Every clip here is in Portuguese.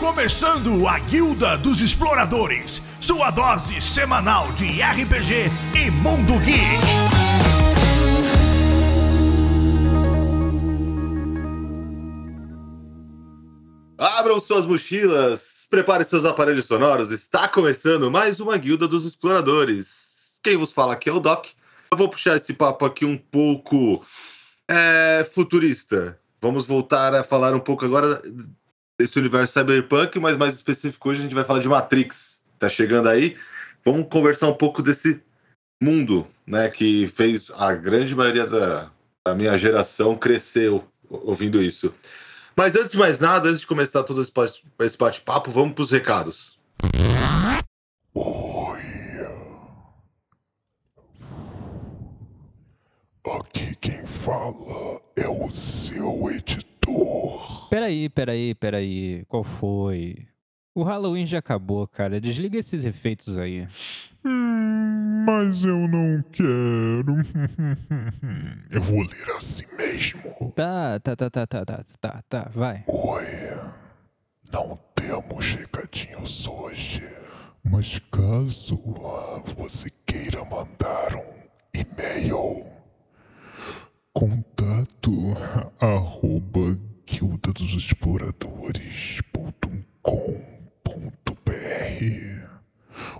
começando a Guilda dos Exploradores, sua dose semanal de RPG e Mundo Geek. Abram suas mochilas, prepare seus aparelhos sonoros, está começando mais uma Guilda dos Exploradores. Quem vos fala aqui é o Doc. Eu vou puxar esse papo aqui um pouco é, futurista. Vamos voltar a falar um pouco agora desse universo cyberpunk, mas mais específico hoje a gente vai falar de Matrix. Tá chegando aí. Vamos conversar um pouco desse mundo, né, que fez a grande maioria da, da minha geração cresceu ouvindo isso. Mas antes de mais nada, antes de começar todo esse bate-papo, vamos para os recados. Oi. Aqui quem fala é o seu editor. Peraí, peraí, peraí. Qual foi? O Halloween já acabou, cara. Desliga esses efeitos aí. Hum, mas eu não quero. eu vou ler assim mesmo. Tá, tá, tá, tá, tá, tá, tá, tá, vai. Oi. Não temos recadinhos hoje. Mas caso você queira mandar um e-mail, contato arroba guilda dos exploradores.com.br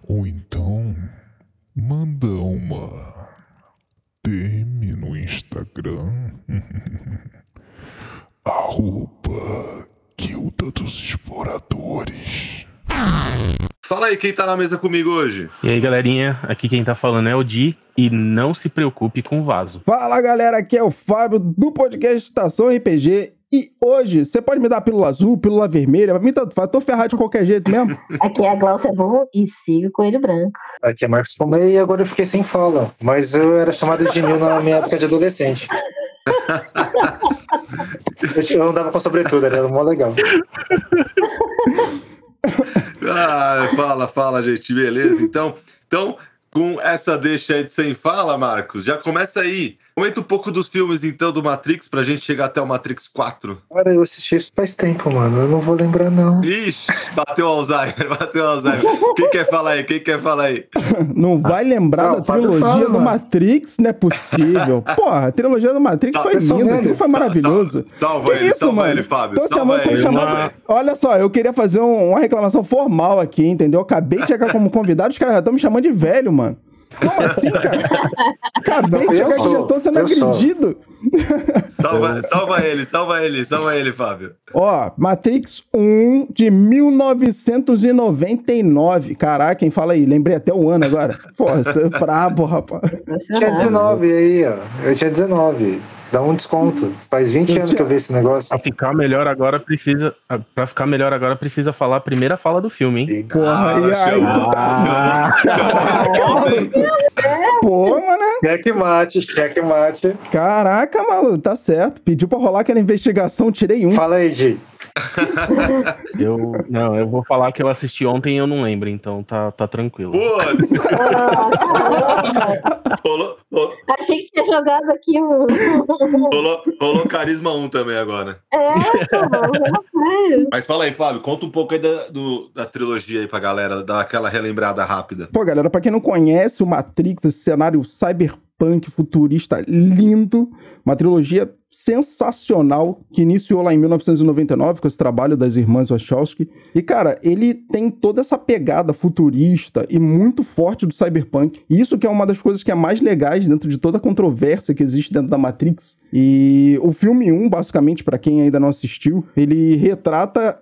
ou então manda uma DM no Instagram arroba guilda dos exploradores Fala aí quem tá na mesa comigo hoje. E aí, galerinha, aqui quem tá falando é o Di e não se preocupe com o vaso. Fala, galera, aqui é o Fábio do podcast Estação RPG e hoje, você pode me dar pílula azul, pílula vermelha, pra mim tanto faz, tô ferrado de qualquer jeito mesmo. Aqui é a Glaucia Boom e siga Coelho Branco. Aqui é Marcos Pomei e agora eu fiquei sem fala, mas eu era chamado de Nil na minha época de adolescente. eu andava com sobretudo, era mó legal. ah, fala, fala, gente, beleza? Então, então, com essa deixa aí de sem fala, Marcos, já começa aí. Comenta um pouco dos filmes, então, do Matrix, pra gente chegar até o Matrix 4. Cara, eu assisti isso faz tempo, mano. Eu não vou lembrar, não. Ixi, bateu o Alzheimer, bateu o Alzheimer. Quem quer falar aí? Quem quer falar aí? Não vai lembrar Não, da trilogia fala, do mano. Matrix? Não é possível. Porra, a trilogia do Matrix foi linda, aquilo foi maravilhoso. Sal- salva Que ele, isso, salva mano? ele, Fábio. Tô salva chamando, tô ele. chamando. Olha só, eu queria fazer um- uma reclamação formal aqui, entendeu? Acabei de chegar como convidado, os caras já estão me chamando de velho, mano. Como assim, cara? Acabei de chegar aqui, já estou sendo agredido. Salva, salva ele, salva ele, salva ele, Fábio. Ó, Matrix 1 de 1999. Caraca, quem fala aí? Lembrei até o ano agora. Pô, você é brabo, rapaz. Tinha Sensacional. 19 aí, ó. Eu tinha 19. Dá um desconto. Faz 20 Eu anos que eu vi esse negócio. Pra ficar melhor agora precisa, para ficar melhor agora precisa falar a primeira fala do filme, hein? E- Porra, e aí tu tá. Ah, Pô, mano. cheque mate, cheque mate. Caraca, maluco, tá certo. Pediu pra rolar aquela investigação, tirei um. Fala aí, Gi. Eu não, eu vou falar que eu assisti ontem e eu não lembro, então tá, tá tranquilo. Putz, caramba. rolou, rolou, Achei que tinha jogado aqui o. rolou, rolou Carisma 1 também agora. É, pô, sério. Mas fala aí, Fábio, conta um pouco aí da, do- da trilogia aí pra galera, dar aquela relembrada rápida. Pô, galera, pra quem não conhece o Matrix, esse cenário cyberpunk futurista lindo, uma trilogia sensacional que iniciou lá em 1999 com esse trabalho das irmãs Wachowski. E, cara, ele tem toda essa pegada futurista e muito forte do cyberpunk. E isso que é uma das coisas que é mais legais dentro de toda a controvérsia que existe dentro da Matrix. E o filme 1, basicamente, pra quem ainda não assistiu, ele retrata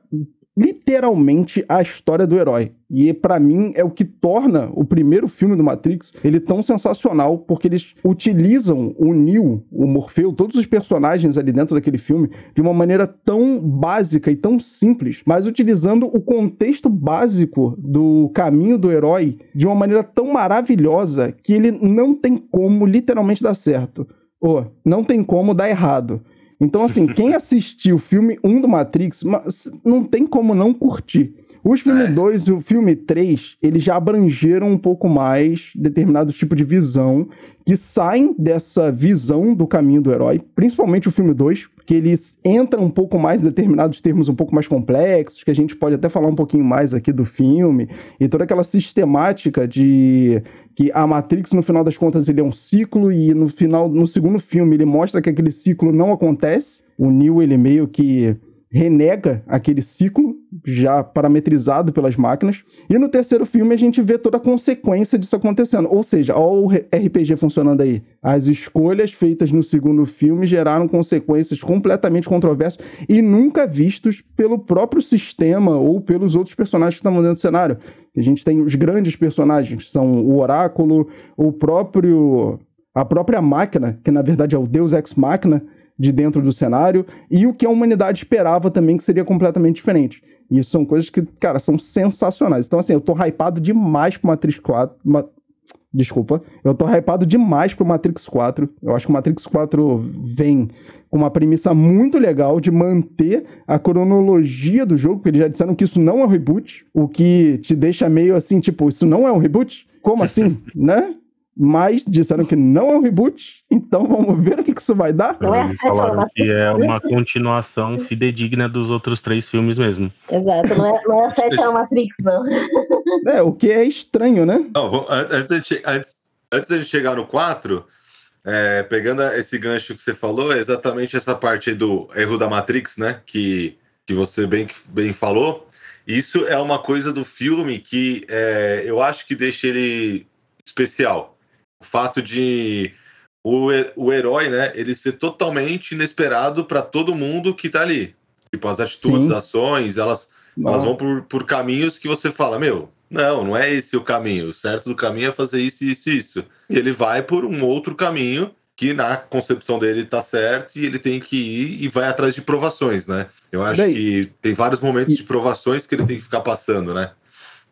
literalmente a história do herói. E pra mim é o que torna o primeiro filme do Matrix ele tão sensacional, porque eles utilizam o Neo, o Morfeu, todos os personagens ali dentro daquele filme de uma maneira tão básica e tão simples, mas utilizando o contexto básico do caminho do herói de uma maneira tão maravilhosa que ele não tem como literalmente dar certo. Ou não tem como dar errado. Então, assim, quem assistiu o filme 1 do Matrix, não tem como não curtir. Os filme É. 2 e o filme 3, eles já abrangeram um pouco mais determinados tipos de visão que saem dessa visão do caminho do herói, principalmente o filme 2, que eles entram um pouco mais em determinados termos um pouco mais complexos, que a gente pode até falar um pouquinho mais aqui do filme, e toda aquela sistemática de que a Matrix, no final das contas, ele é um ciclo, e no final, no segundo filme, ele mostra que aquele ciclo não acontece. O Neo, ele meio que renega aquele ciclo já parametrizado pelas máquinas. E no terceiro filme a gente vê toda a consequência disso acontecendo. Ou seja, olha o RPG funcionando aí. As escolhas feitas no segundo filme geraram consequências completamente controversas e nunca vistos pelo próprio sistema ou pelos outros personagens que estavam dentro do cenário. A gente tem os grandes personagens, são o Oráculo, o próprio a própria máquina, que na verdade é o Deus Ex Machina, de dentro do cenário e o que a humanidade esperava também que seria completamente diferente. E isso são coisas que, cara, são sensacionais. Então, assim, eu tô hypado demais pro Matrix 4. Ma... Desculpa. Eu tô hypado demais pro Matrix 4. Eu acho que o Matrix 4 vem com uma premissa muito legal de manter a cronologia do jogo, porque eles já disseram que isso não é um reboot, o que te deixa meio assim, tipo, isso não é um reboot? Como assim? né? Mas disseram que não é um reboot, então vamos ver o que, que isso vai dar. Não é a Eles sétima falaram que é né? uma continuação fidedigna dos outros três filmes mesmo. Exato, não é, não é a sétima Matrix, não. É, o que é estranho, né? Não, vamos- antes, da gente, antes, antes da gente chegar no 4, é, pegando esse gancho que você falou, é exatamente essa parte aí do erro da Matrix, né? Que, que você bem, bem falou. Isso é uma coisa do filme que é, eu acho que deixa ele especial. O fato de o, o herói, né, ele ser totalmente inesperado para todo mundo que tá ali. Tipo, as atitudes, Sim. ações, elas elas vão por, por caminhos que você fala, meu, não, não é esse o caminho. O certo do caminho é fazer isso, isso, isso. E ele vai por um outro caminho que na concepção dele tá certo e ele tem que ir e vai atrás de provações, né? Eu acho Daí- que tem vários momentos E- de provações que ele tem que ficar passando, né?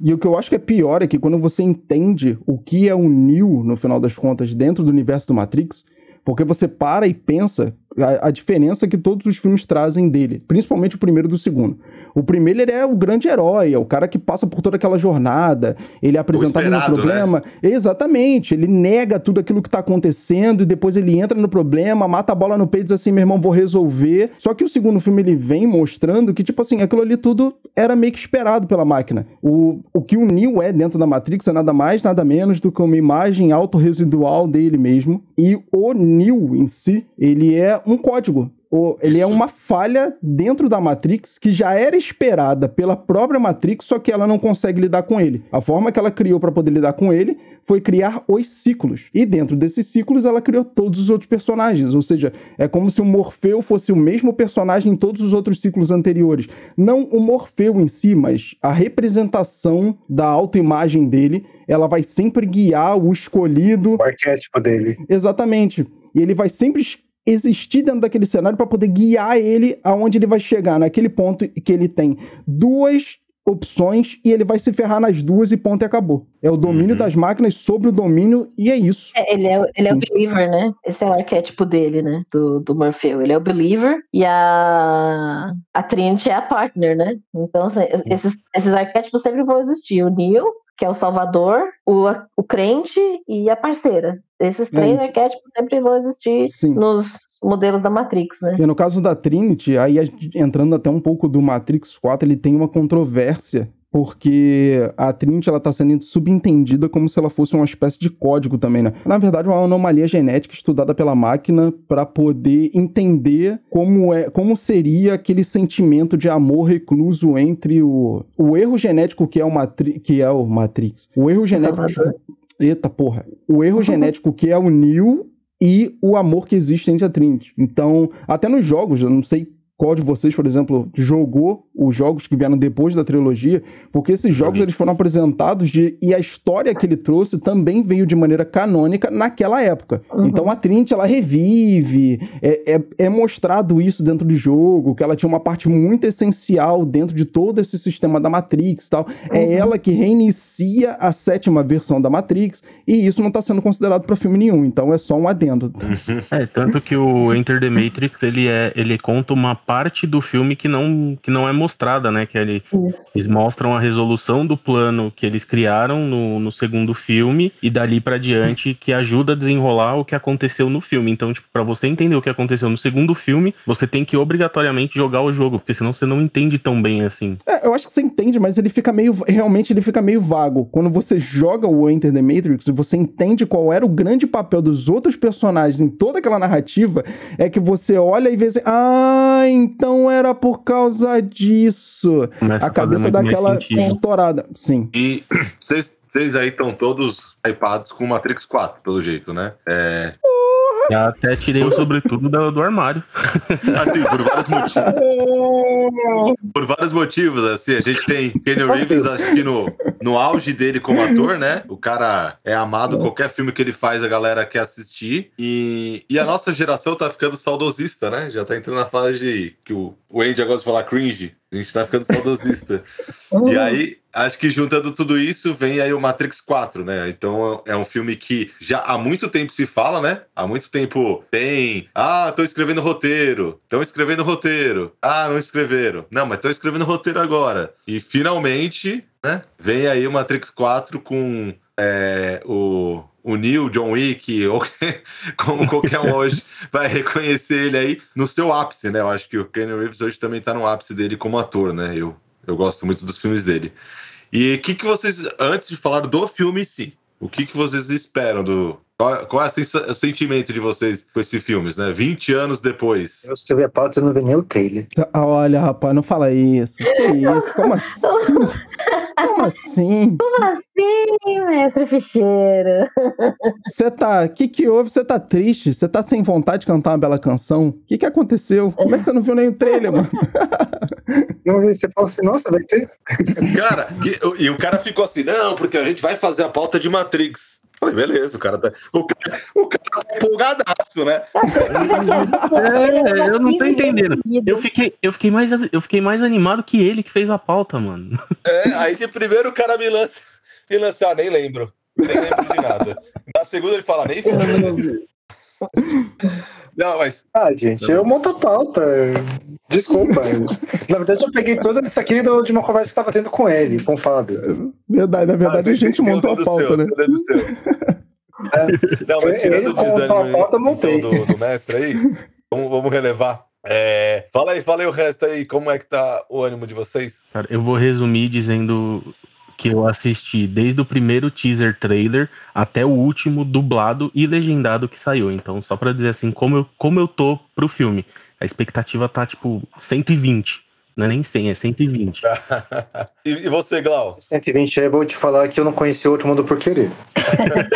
E o que eu acho que é pior é que quando você entende o que é o Neo, no final das contas, dentro do universo do Matrix, porque você para e pensa a, a diferença que todos os filmes trazem dele, principalmente o primeiro do segundo. O primeiro ele é o grande herói, é o cara que passa por toda aquela jornada, ele é apresentado no esperado, problema. Exatamente, ele nega tudo aquilo que tá acontecendo e depois ele entra no problema, mata a bola no peito e diz assim, meu irmão, vou resolver. Só que o segundo filme ele vem mostrando que, tipo assim, aquilo ali tudo era meio que esperado pela máquina. O, o que o Neo é dentro da Matrix é nada mais, nada menos do que uma imagem autorresidual dele mesmo. E o Neo em si, ele é um código. Ele é Isso. uma falha dentro da Matrix que já era esperada pela própria Matrix, só que ela não consegue lidar com ele. A forma que ela criou para poder lidar com ele foi criar os ciclos. E dentro desses ciclos ela criou todos os outros personagens. Ou seja, é como se o Morfeu fosse o mesmo personagem em todos os outros ciclos anteriores. Não o Morfeu em si, mas a representação da autoimagem dele, ela vai sempre guiar o escolhido O arquétipo dele. Exatamente. E ele vai sempre existir dentro daquele cenário para poder guiar ele aonde ele vai chegar, naquele ponto que ele tem duas opções e ele vai se ferrar nas duas e ponto e acabou. É o domínio Uhum. das máquinas sobre o domínio e é isso. É, ele é, o- ele é o believer, né? Esse é o arquétipo dele, né? Do, do Morfeu. Ele é o believer e a, a Trinity é a partner, né? Então, assim, es- esses, esses arquétipos sempre vão existir. O Neo, que é o salvador, o, o crente e a parceira. Esses três arquétipos sempre vão existir Sim. nos modelos da Matrix, né? E no caso da Trinity, aí entrando até um pouco do Matrix 4, ele tem uma controvérsia, porque a Trinity ela tá sendo subentendida como se ela fosse uma espécie de código também, né? Na verdade, é uma anomalia genética estudada pela máquina para poder entender como é, como seria aquele sentimento de amor recluso entre o, o erro genético que é o, Matri que é o Matrix. O erro genético Salvador. Eita porra. O erro genético que é o Neo e o amor que existe entre a Trinity. Então, até nos jogos, eu não sei qual de vocês, por exemplo, jogou os jogos que vieram depois da trilogia, porque esses jogos eles foram apresentados de, e a história que ele trouxe também veio de maneira canônica naquela época. Uhum. Então a Trinity ela revive, é, é, é mostrado isso dentro do jogo, que ela tinha uma parte muito essencial dentro de todo esse sistema da Matrix e tal. É Uhum. ela que reinicia a sétima versão da Matrix, e isso não está sendo considerado para filme nenhum, então é só um adendo. É, tanto que o Enter the Matrix, ele, é, ele conta uma parte do filme que não, que não é mostrada, né? Que ele, eles mostram a resolução do plano que eles criaram no, no segundo filme e dali pra diante que ajuda a desenrolar o que aconteceu no filme. Então, tipo, pra você entender o que aconteceu no segundo filme, você tem que obrigatoriamente jogar o jogo, porque senão você não entende tão bem assim. É, eu acho que você entende, mas ele fica meio. Realmente ele fica meio vago. Quando você joga o Enter the Matrix, você entende qual era o grande papel dos outros personagens em toda aquela narrativa. É que você olha e vê assim. Ah, então era por causa disso. Começa A cabeça daquela sentido. estourada. Sim. E vocês aí estão todos hypados com Matrix 4, pelo jeito, né? É, Já até tirei o sobretudo do, do armário. assim, por vários motivos. Por vários motivos, assim, a gente tem Kenny Reeves, acho que no, no auge dele como ator, né? O cara é amado, qualquer filme que ele faz a galera quer assistir. E, e a nossa geração tá ficando saudosista, né? Já tá entrando na fase de que o, o Andy gosta de falar cringe. A gente tá ficando saudosista. E aí, acho que juntando tudo isso, vem aí o Matrix 4, né? Então é um filme que já há muito tempo se fala, né? Há muito tempo tem. Ah, tô escrevendo roteiro. Estão escrevendo roteiro. Ah, não escreveram. Não, mas estão escrevendo roteiro agora. E finalmente, né? Vem aí o Matrix 4 com é, o. O Neil, John Wick, ou como qualquer um hoje vai reconhecer ele aí no seu ápice, né? Eu acho que o Kenny Reeves hoje também tá no ápice dele como ator, né? Eu, eu gosto muito dos filmes dele. E o que, que vocês, antes de falar do filme em si, o que, que vocês esperam do. Qual, qual é o sentimento de vocês com esse filme, né? 20 anos depois. Eu escrevi a pauta e não vi nem o trailer. Ah, Olha, rapaz, não fala isso. Que isso? Como assim? Como assim? Como assim, mestre Ficheiro? Você tá. O que que houve? Você tá triste? Você tá sem vontade de cantar uma bela canção? O que que aconteceu? Como é que você não viu nem o trailer, mano? Não vi, você fala assim, nossa, vai ter. Cara, que- e o cara ficou assim, não, porque a gente vai fazer a pauta de Matrix. Falei, beleza, o cara tá. O cara, o cara tá empolgadaço, né? É, eu não tô entendendo. Eu fiquei, eu, fiquei mais, eu fiquei mais animado que ele que fez a pauta, mano. É, aí de primeiro o cara me lança, me lança, ah, nem lembro. Nem lembro de nada. Na segunda ele fala, nem vi o trailer. Não, mas Ah, gente, eu monto a pauta. Desculpa. Na verdade, eu peguei tudo isso aqui do- de uma conversa que eu tava tendo com ele, com o Fábio. Verdade, na verdade Ah, a gente montou a pauta, seu, né? dedo seu. Não, mas Ele tirando o desânimo pauta, então, do, do mestre aí, vamos, vamos relevar. É, fala aí, fala aí o resto aí, como é que tá o ânimo de vocês? Cara, eu vou resumir dizendo que eu assisti desde o primeiro teaser trailer até o último dublado e legendado que saiu. Então, só pra dizer assim, como eu, como eu tô pro filme. A expectativa tá, tipo, 120. Não é nem 100, é 120. E, e você, Glau? 120 aí, eu vou te falar que eu não conheci o Outro Mundo por Querer.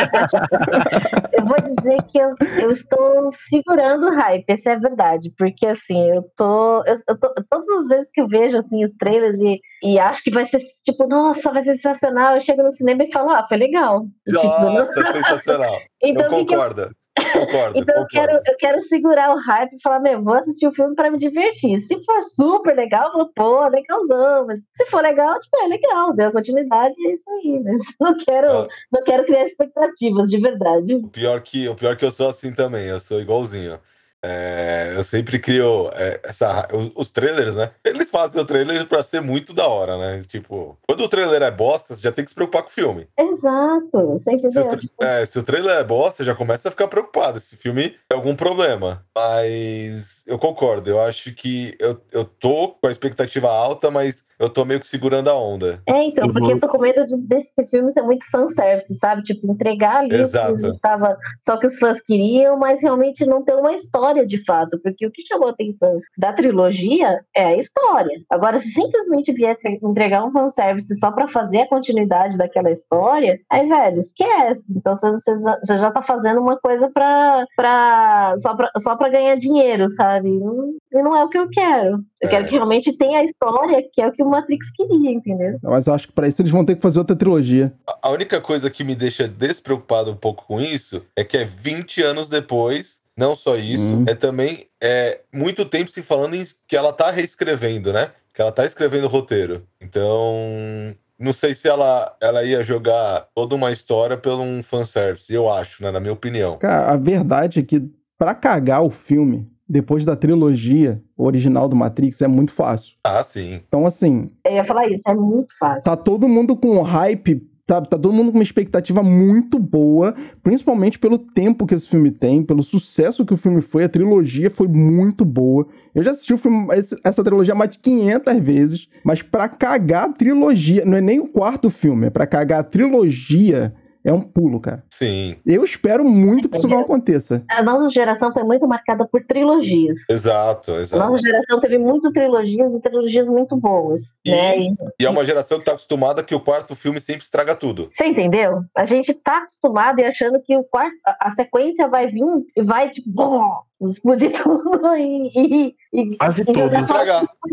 Eu vou dizer que eu, eu estou segurando o hype, essa é a verdade. Porque assim, eu tô, eu, eu tô. Todas as vezes que eu vejo assim, os trailers e, e acho que vai ser tipo, nossa, vai ser sensacional. Eu chego no cinema e falo, ah, foi legal. Tipo, Nossa, sensacional. então, eu o que que eu- concordo. Concordo, então eu concordo. quero, eu quero segurar o hype e falar, meu, vou assistir o filme pra me divertir. Se for super legal, eu vou, pô, legalzão. Mas se for legal, tipo, é legal, deu continuidade, é isso aí. Mas não quero, Ah. não quero criar expectativas, de verdade. O pior que, o pior que eu sou assim também, eu sou igualzinho. É, eu sempre crio é, essa, os, os trailers, né? Eles fazem o trailer pra ser muito da hora, né? Tipo, quando o trailer é bosta, você já tem que se preocupar com o filme. Exato, você Se o, entendeu? é, se o trailer é bosta, você já começa a ficar preocupado. Esse filme tem algum problema. Mas eu concordo, eu acho que eu, eu tô com a expectativa alta, mas eu tô meio que segurando a onda. É, então, Eu porque eu tô com medo de, desse filme ser muito fanservice, sabe? Tipo, entregar ali Exato. o que estava só que os fãs queriam, mas realmente não ter uma história de fato. Porque o que chamou a atenção da trilogia é a história. Agora, se simplesmente vier tre- entregar um fanservice só pra fazer a continuidade daquela história, aí, velho, esquece. Então você, você já- você já tá fazendo uma coisa pra, pra, só, pra, só pra ganhar dinheiro, sabe? Não- E não é o que eu quero. Eu quero É. que realmente tenha a história, que é o que o Matrix queria, entendeu? Mas eu acho que pra isso eles vão ter que fazer outra trilogia. A- única coisa que me deixa despreocupado um pouco com isso é que é 20 anos depois. Não só isso, Hum. é também é muito tempo se falando em que ela tá reescrevendo, né? Que ela tá escrevendo o roteiro. Então, não sei se ela, ela ia jogar toda uma história pelo um fanservice, eu acho, né? Na minha opinião. Cara, a verdade é que pra cagar o filme, depois da trilogia original do Matrix é muito fácil. Ah, sim. Então, assim, Eu ia falar isso, é muito fácil. tá todo mundo com hype, tá, tá todo mundo com uma expectativa muito boa, principalmente pelo tempo que esse filme tem, pelo sucesso que o filme foi, a trilogia foi muito boa. Eu já assisti o filme, essa trilogia mais de 500 vezes, mas pra cagar a trilogia, não é nem o quarto filme, é pra cagar a trilogia, é um pulo, cara. Sim. Eu espero muito que isso não aconteça. A nossa geração foi muito marcada por trilogias. Exato, A exato. nossa geração teve muito trilogias e trilogias muito boas. E- Né? E- E é uma geração que tá acostumada que o quarto filme sempre estraga tudo. Você entendeu? A gente tá acostumado e achando que o quarto, a, a sequência vai vir e vai, tipo, bom, explodir tudo e, e, e, Quase e todos.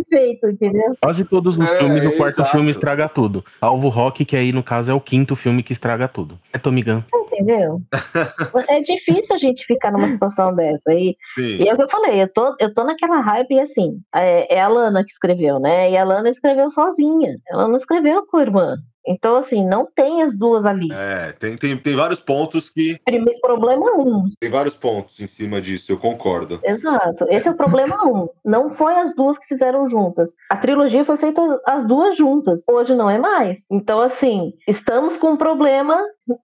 feito, entendeu? Quase todos os É, filmes, o quarto exato. filme estraga tudo. Salvo o Rock, que aí, no caso, é o quinto filme que estraga tudo. É Tommy Gun. Entendeu? é difícil a gente ficar numa situação dessa. E, Sim. e é o que eu falei, eu tô, eu tô naquela hype e assim, é, é a Lana que escreveu, né? E a Lana escreveu sozinha. Ela não escreveu com a irmã. Então, assim, não tem as duas ali. É, tem, tem, tem vários pontos que. Primeiro, problema um. Tem vários pontos em cima disso, eu concordo. Exato. Esse é o problema um. Não foi as duas que fizeram juntas. A trilogia foi feita as duas juntas. Hoje não é mais. Então, assim, estamos com um problema,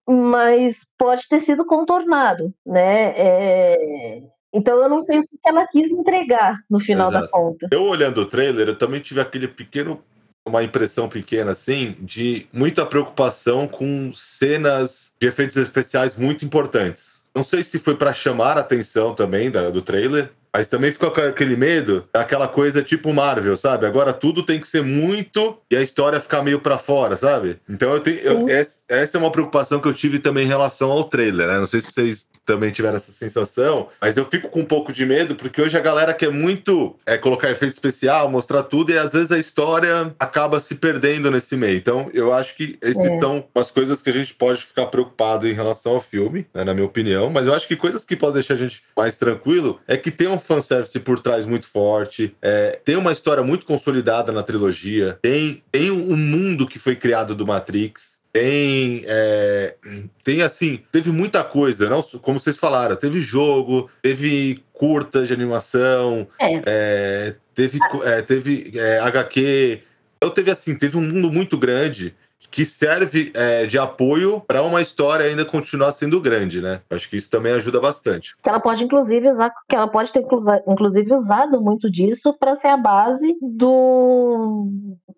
mas pode ter sido contornado, né? É, Então eu não sei o que ela quis entregar no final da Exato. conta. Eu olhando o trailer, eu também tive aquele pequeno. Uma impressão pequena, assim, de muita preocupação com cenas de efeitos especiais muito importantes. Não sei se foi pra chamar a atenção também da- do trailer, mas também ficou com aquele medo, aquela coisa tipo Marvel, sabe? Agora tudo tem que ser muito e a história ficar meio pra fora, sabe? Então eu tenho. eu- essa é uma preocupação que eu tive também em relação ao trailer, né? Não sei se vocês também tiveram essa sensação, mas eu fico com um pouco de medo, porque hoje a galera quer muito é, colocar efeito especial, mostrar tudo, e às vezes a história acaba se perdendo nesse meio. Então, eu acho que esses É. são umas coisas que a gente pode ficar preocupado em relação ao filme, né, na minha opinião, mas eu acho que coisas que podem deixar a gente mais tranquilo é que tem um fanservice por trás muito forte, é, tem uma história muito consolidada na trilogia, tem, tem um mundo que foi criado do Matrix, tem, é, tem assim, teve muita coisa, não? Como vocês falaram, teve jogo, teve curta de animação, É. é, teve, é, teve é, HQ. Então teve assim, teve um mundo muito grande que serve é, de apoio para uma história ainda continuar sendo grande, né? Acho que isso também ajuda bastante. Que ela pode, inclusive, usar, que ela pode ter, inclusive, usado muito disso para ser a base do.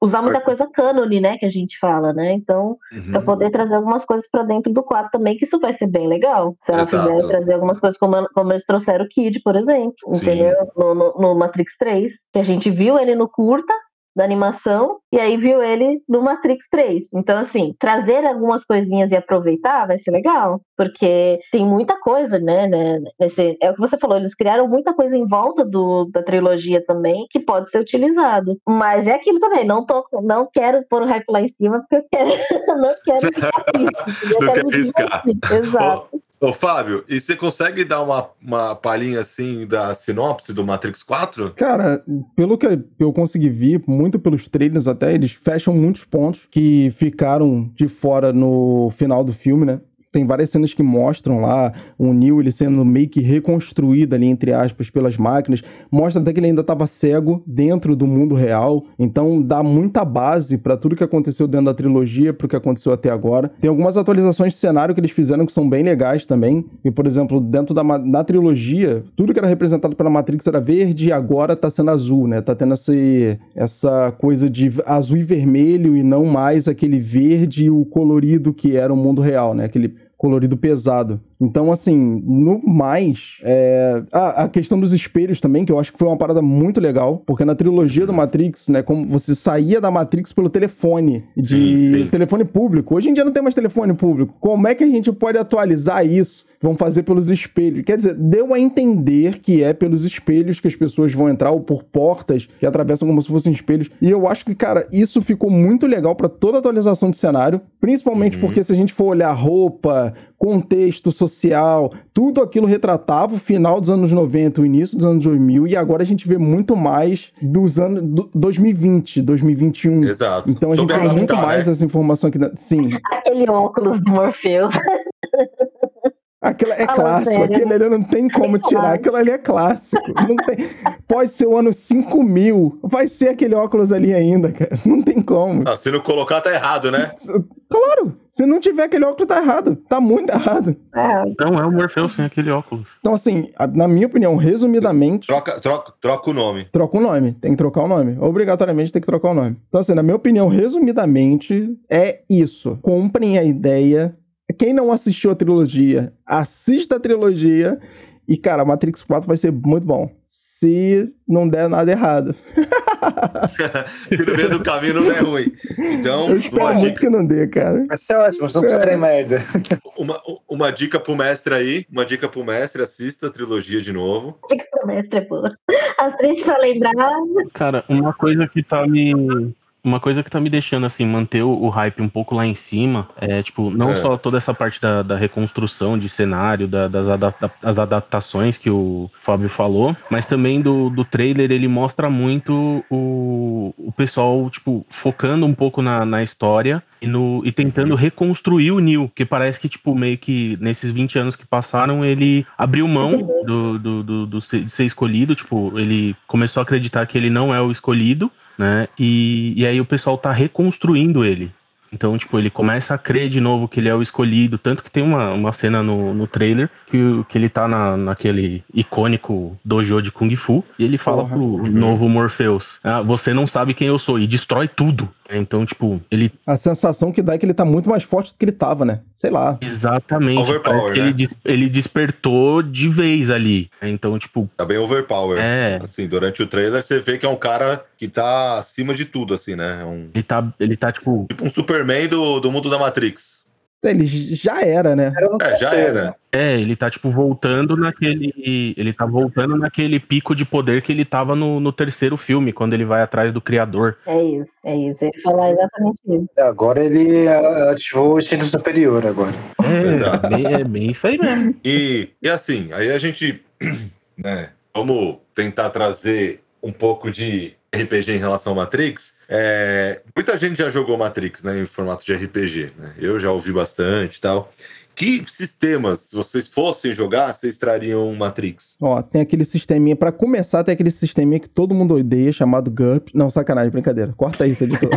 usar muita coisa cânone, né? Que a gente fala, né? Então, Uhum. para poder trazer algumas coisas para dentro do quadro também, que isso vai ser bem legal. Se ela Exato. quiser trazer algumas coisas, como, como eles trouxeram o Kid, por exemplo, Sim. entendeu? No, no, no Matrix 3, que a gente viu ele no curta da animação e aí viu ele no Matrix 3. Então, assim, trazer algumas coisinhas e aproveitar vai ser legal, porque tem muita coisa, né, né, nesse, é o que você falou, eles criaram muita coisa em volta do, da trilogia também que pode ser utilizado. Mas é aquilo também, não tô, não quero pôr o hype lá em cima porque eu quero, não quero ficar triste, eu quero quer me arriscar. divertir. Exato. Ô, Fábio, e você consegue dar uma, uma palhinha assim da sinopse do Matrix 4? Cara, pelo que eu consegui ver, muito pelos trailers até, eles fecham muitos pontos que ficaram de fora no final do filme, né? Tem várias cenas que mostram lá o Neo ele sendo meio que reconstruído ali, entre aspas, pelas máquinas. Mostra até que ele ainda estava cego dentro do mundo real. Então dá muita base para tudo que aconteceu dentro da trilogia, pro que aconteceu até agora. Tem algumas atualizações de cenário que eles fizeram que são bem legais também. E, por exemplo, dentro da, da trilogia, tudo que era representado pela Matrix era verde e agora tá sendo azul, né? Tá tendo esse, essa coisa de azul e vermelho e não mais aquele verde e o colorido que era o mundo real, né? Aquele colorido pesado. Então, assim, no mais, é... ah, a questão dos espelhos também, que eu acho que foi uma parada muito legal, porque na trilogia do Matrix, né, como você saía da Matrix pelo telefone, de Sim, sim. telefone público. Hoje em dia não tem mais telefone público. Como é que a gente pode atualizar isso? Vão fazer pelos espelhos. Quer dizer, deu a entender que é pelos espelhos que as pessoas vão entrar, ou por portas que atravessam como se fossem espelhos. E eu acho que, cara, isso ficou muito legal pra toda a atualização de cenário, principalmente porque se a gente for olhar roupa, contexto social, tudo aquilo retratava o final dos anos 90, o início dos anos 2000, e agora a gente vê muito mais dos anos do 2020, 2021. Exato. Então a gente Soube tem muito adaptar, mais né? dessa informação aqui. dentro. Sim. Aquele óculos do Morpheus. Aquilo é Fala clássico, sério. aquele ali não tem como tirar, aquilo ali é clássico. Não tem... Pode ser o ano 5000, vai ser aquele óculos ali ainda, cara. Não tem como. Ah, se não colocar, tá errado, né? Claro, se não tiver aquele óculos, tá errado. Tá muito errado. É, Não é o Morpheus sem aquele óculos. Então, assim, na minha opinião, resumidamente, Troca, troca, troca o nome. troca o nome. Tem que trocar o nome. Obrigatoriamente tem que trocar o nome. Então, assim, na minha opinião, resumidamente, é isso. Comprem a ideia. Quem não assistiu a trilogia, assista a trilogia. E, cara, Matrix 4 vai ser muito bom. Se não der nada errado. Que no meio do caminho não der ruim. Então, Eu espero uma muito dica, que não dê, cara. Vai ser ótimo, não precisa ter merda. uma, uma dica pro mestre aí. Uma dica pro mestre, assista a trilogia de novo. dica pro mestre, pô. As três pra lembrar. Cara, uma coisa que tá me. Uma coisa que tá me deixando, assim, manter o, hype um pouco lá em cima é, tipo, não É. só toda essa parte da, da reconstrução de cenário, da- das, adapta- das adaptações que o Fábio falou, mas também do, do trailer, ele mostra muito o, o pessoal, tipo, focando um pouco na, na história e, no, e tentando reconstruir o Neil, que parece que, tipo, meio que nesses 20 anos que passaram, ele abriu mão do, do, do, do ser- de ser escolhido, tipo, ele começou a acreditar que ele não é o escolhido, né? E, e aí o pessoal tá reconstruindo ele. Então, tipo, ele começa a crer de novo que ele é o escolhido. Tanto que tem uma, uma cena no, no trailer que, que ele tá na, naquele icônico dojo de Kung Fu e ele fala Porra. pro novo Morpheus: ah, Você não sabe quem eu sou, e destrói tudo. Então, tipo, ele A sensação que dá é que ele tá muito mais forte do que ele tava, né? Sei lá. exatamente. Overpower, né? ele, des- ele despertou de vez ali. Então, tipo, Tá bem overpower. é. Assim, durante o trailer você vê que é um cara que tá acima de tudo, assim, né? É um, Ele tá, ele tá tipo, tipo um Superman do, do mundo da Matrix. Ele já era, né? Era É, já era. É, ele tá, tipo, voltando naquele. Ele tá voltando naquele pico de poder que ele tava no, no terceiro filme, quando ele vai atrás do criador. É isso, é isso. Ele falar exatamente isso. Agora ele ah, ativou o instinto superior agora. Exato. É, bem, é bem isso aí mesmo. E, e assim, aí a gente, né, vamos tentar trazer um pouco de RPG em relação ao Matrix. É, muita gente já jogou Matrix, né, em formato de RPG, né? Eu já ouvi bastante e tal. Que sistemas, se vocês fossem jogar, vocês trariam um Matrix? Ó, tem aquele sisteminha, pra começar, tem aquele sisteminha que todo mundo odeia, chamado GUP. Não, sacanagem, brincadeira. Corta isso, editor.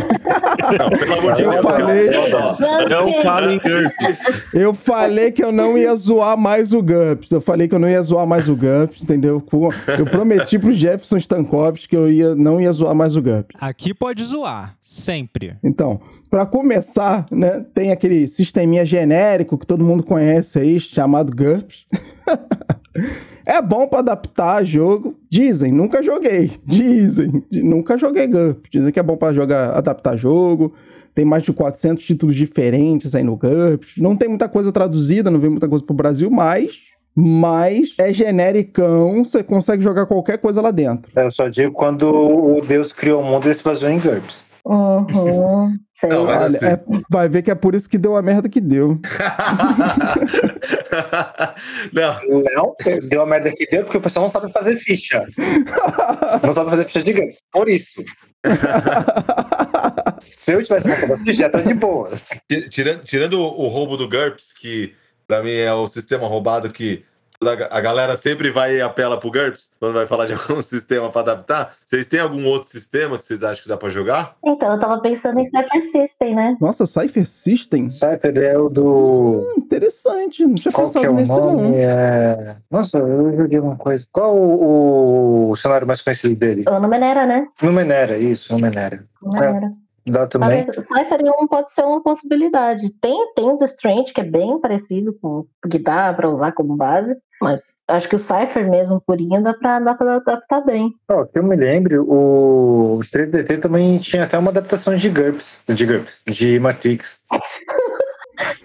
Não, pelo amor de Eu Deus, falei- não, GURPS. Eu falei que eu não ia zoar mais o GUPS. Eu falei que eu não ia zoar mais o GUPS, entendeu? Eu prometi pro Jefferson Stankovski que eu ia, não ia zoar mais o GUPS. Aqui pode zoar, sempre. Então, pra começar, né, tem aquele sisteminha genérico que todo mundo conhece aí, chamado GURPS. é bom pra adaptar jogo. Dizem, nunca joguei. Dizem, nunca joguei GURPS. Dizem que é bom pra jogar, adaptar jogo. Tem mais de 400 títulos diferentes aí no GURPS. Não tem muita coisa traduzida, não vem muita coisa pro Brasil, mas mas é genericão, você consegue jogar qualquer coisa lá dentro. Eu só digo quando o Deus criou o mundo, ele se baseou em GURPS. Uhum. Sei. Não, mas assim- é- vai ver que é por isso que deu a merda que deu. não, Não, deu a merda que deu, porque o pessoal não sabe fazer ficha. Não sabe fazer ficha de GURPS. Por isso. Se eu tivesse montado as fichas, já tá de boa. Ti- Tirando, tirando o roubo do GURPS, que pra mim é o sistema roubado que a ga- a galera sempre vai e apela pro GURPS quando vai falar de algum sistema pra adaptar. Vocês têm algum outro sistema que vocês acham que dá pra jogar? Então, eu tava pensando em Cypher System, né? Nossa, Cypher System? Cypher é o do. Hum, interessante. Não tinha Qual que pensado é o nisso, nome? não. É... Nossa, eu joguei uma coisa. Qual o, o cenário mais conhecido dele? O Numenera, né? Numenera, isso, Numenera. Numenera. Dá também. Cypher 1 pode ser uma possibilidade. Tem, tem o do Strange, que é bem parecido com o que dá pra usar como base, mas acho que o Cypher mesmo, purinho, dá pra, dá pra adaptar bem. Ó, que eu me lembro, o 3DT também tinha até uma adaptação de GURPS. De GURPS, de Matrix.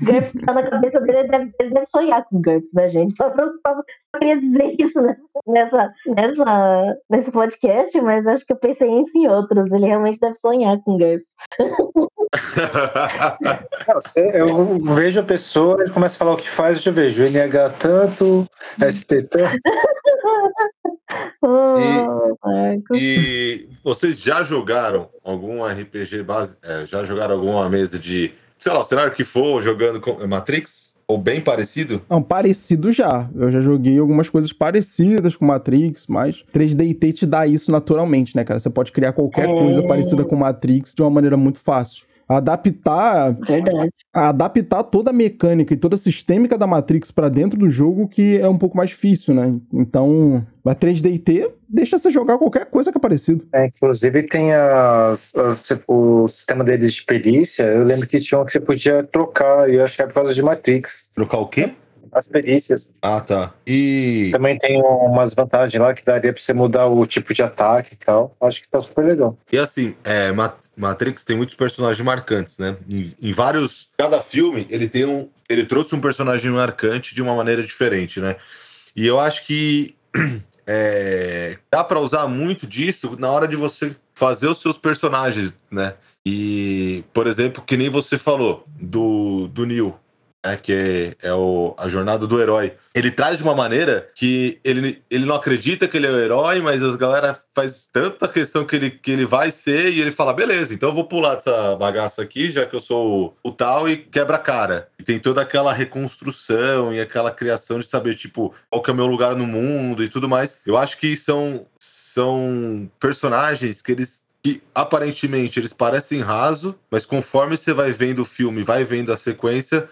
GURPS tá na cabeça dele, ele deve, ele deve sonhar com GURPS, né, gente? Só, pra, só só queria dizer isso nessa, nessa, nesse podcast, mas acho que eu pensei isso em outros. Ele realmente deve sonhar com GURPS. Eu vejo a pessoa, ele começa a falar o que faz, eu já vejo. NH tanto, ST tanto. Oh, Marco. E vocês já jogaram algum RPG base? é, já jogaram alguma mesa de, sei lá, o cenário que for jogando com Matrix? Ou bem parecido? Não, parecido já. Eu já joguei algumas coisas parecidas com Matrix, mas 3DT te dá isso naturalmente, né, cara? Você pode criar qualquer É. coisa parecida com Matrix de uma maneira muito fácil. Adaptar, Verdade. adaptar toda a mecânica e toda a sistêmica da Matrix pra dentro do jogo que é um pouco mais difícil, né? Então, a 3DT deixa você jogar qualquer coisa que é parecido. É, inclusive tem as, as- o sistema deles de perícia. Eu lembro que tinha um que você podia trocar, e eu acho que é por causa de Matrix. Trocar o quê? As perícias. Ah, tá. E. Também tem umas vantagens lá que daria pra você mudar o tipo de ataque e tal. Acho que tá super legal. E assim, é, Ma- Matrix tem muitos personagens marcantes, né? Em, em vários. Cada filme, ele tem um. Ele trouxe um personagem marcante de uma maneira diferente, né? E eu acho que é, dá pra usar muito disso na hora de você fazer os seus personagens, né? E, por exemplo, que nem você falou do, do Neil, né? Que é, o, a jornada do herói. Ele traz de uma maneira que ele, ele não acredita que ele é o herói, mas as galera faz tanta questão que ele, que ele vai ser e ele fala: beleza, então eu vou pular dessa bagaça aqui, já que eu sou o, o tal, e quebra a cara. E tem toda aquela reconstrução e aquela criação de saber, tipo, qual que é o meu lugar no mundo e tudo mais. Eu acho que são, são personagens que eles. Que aparentemente eles parecem raso, mas conforme você vai vendo o filme, vai vendo a sequência,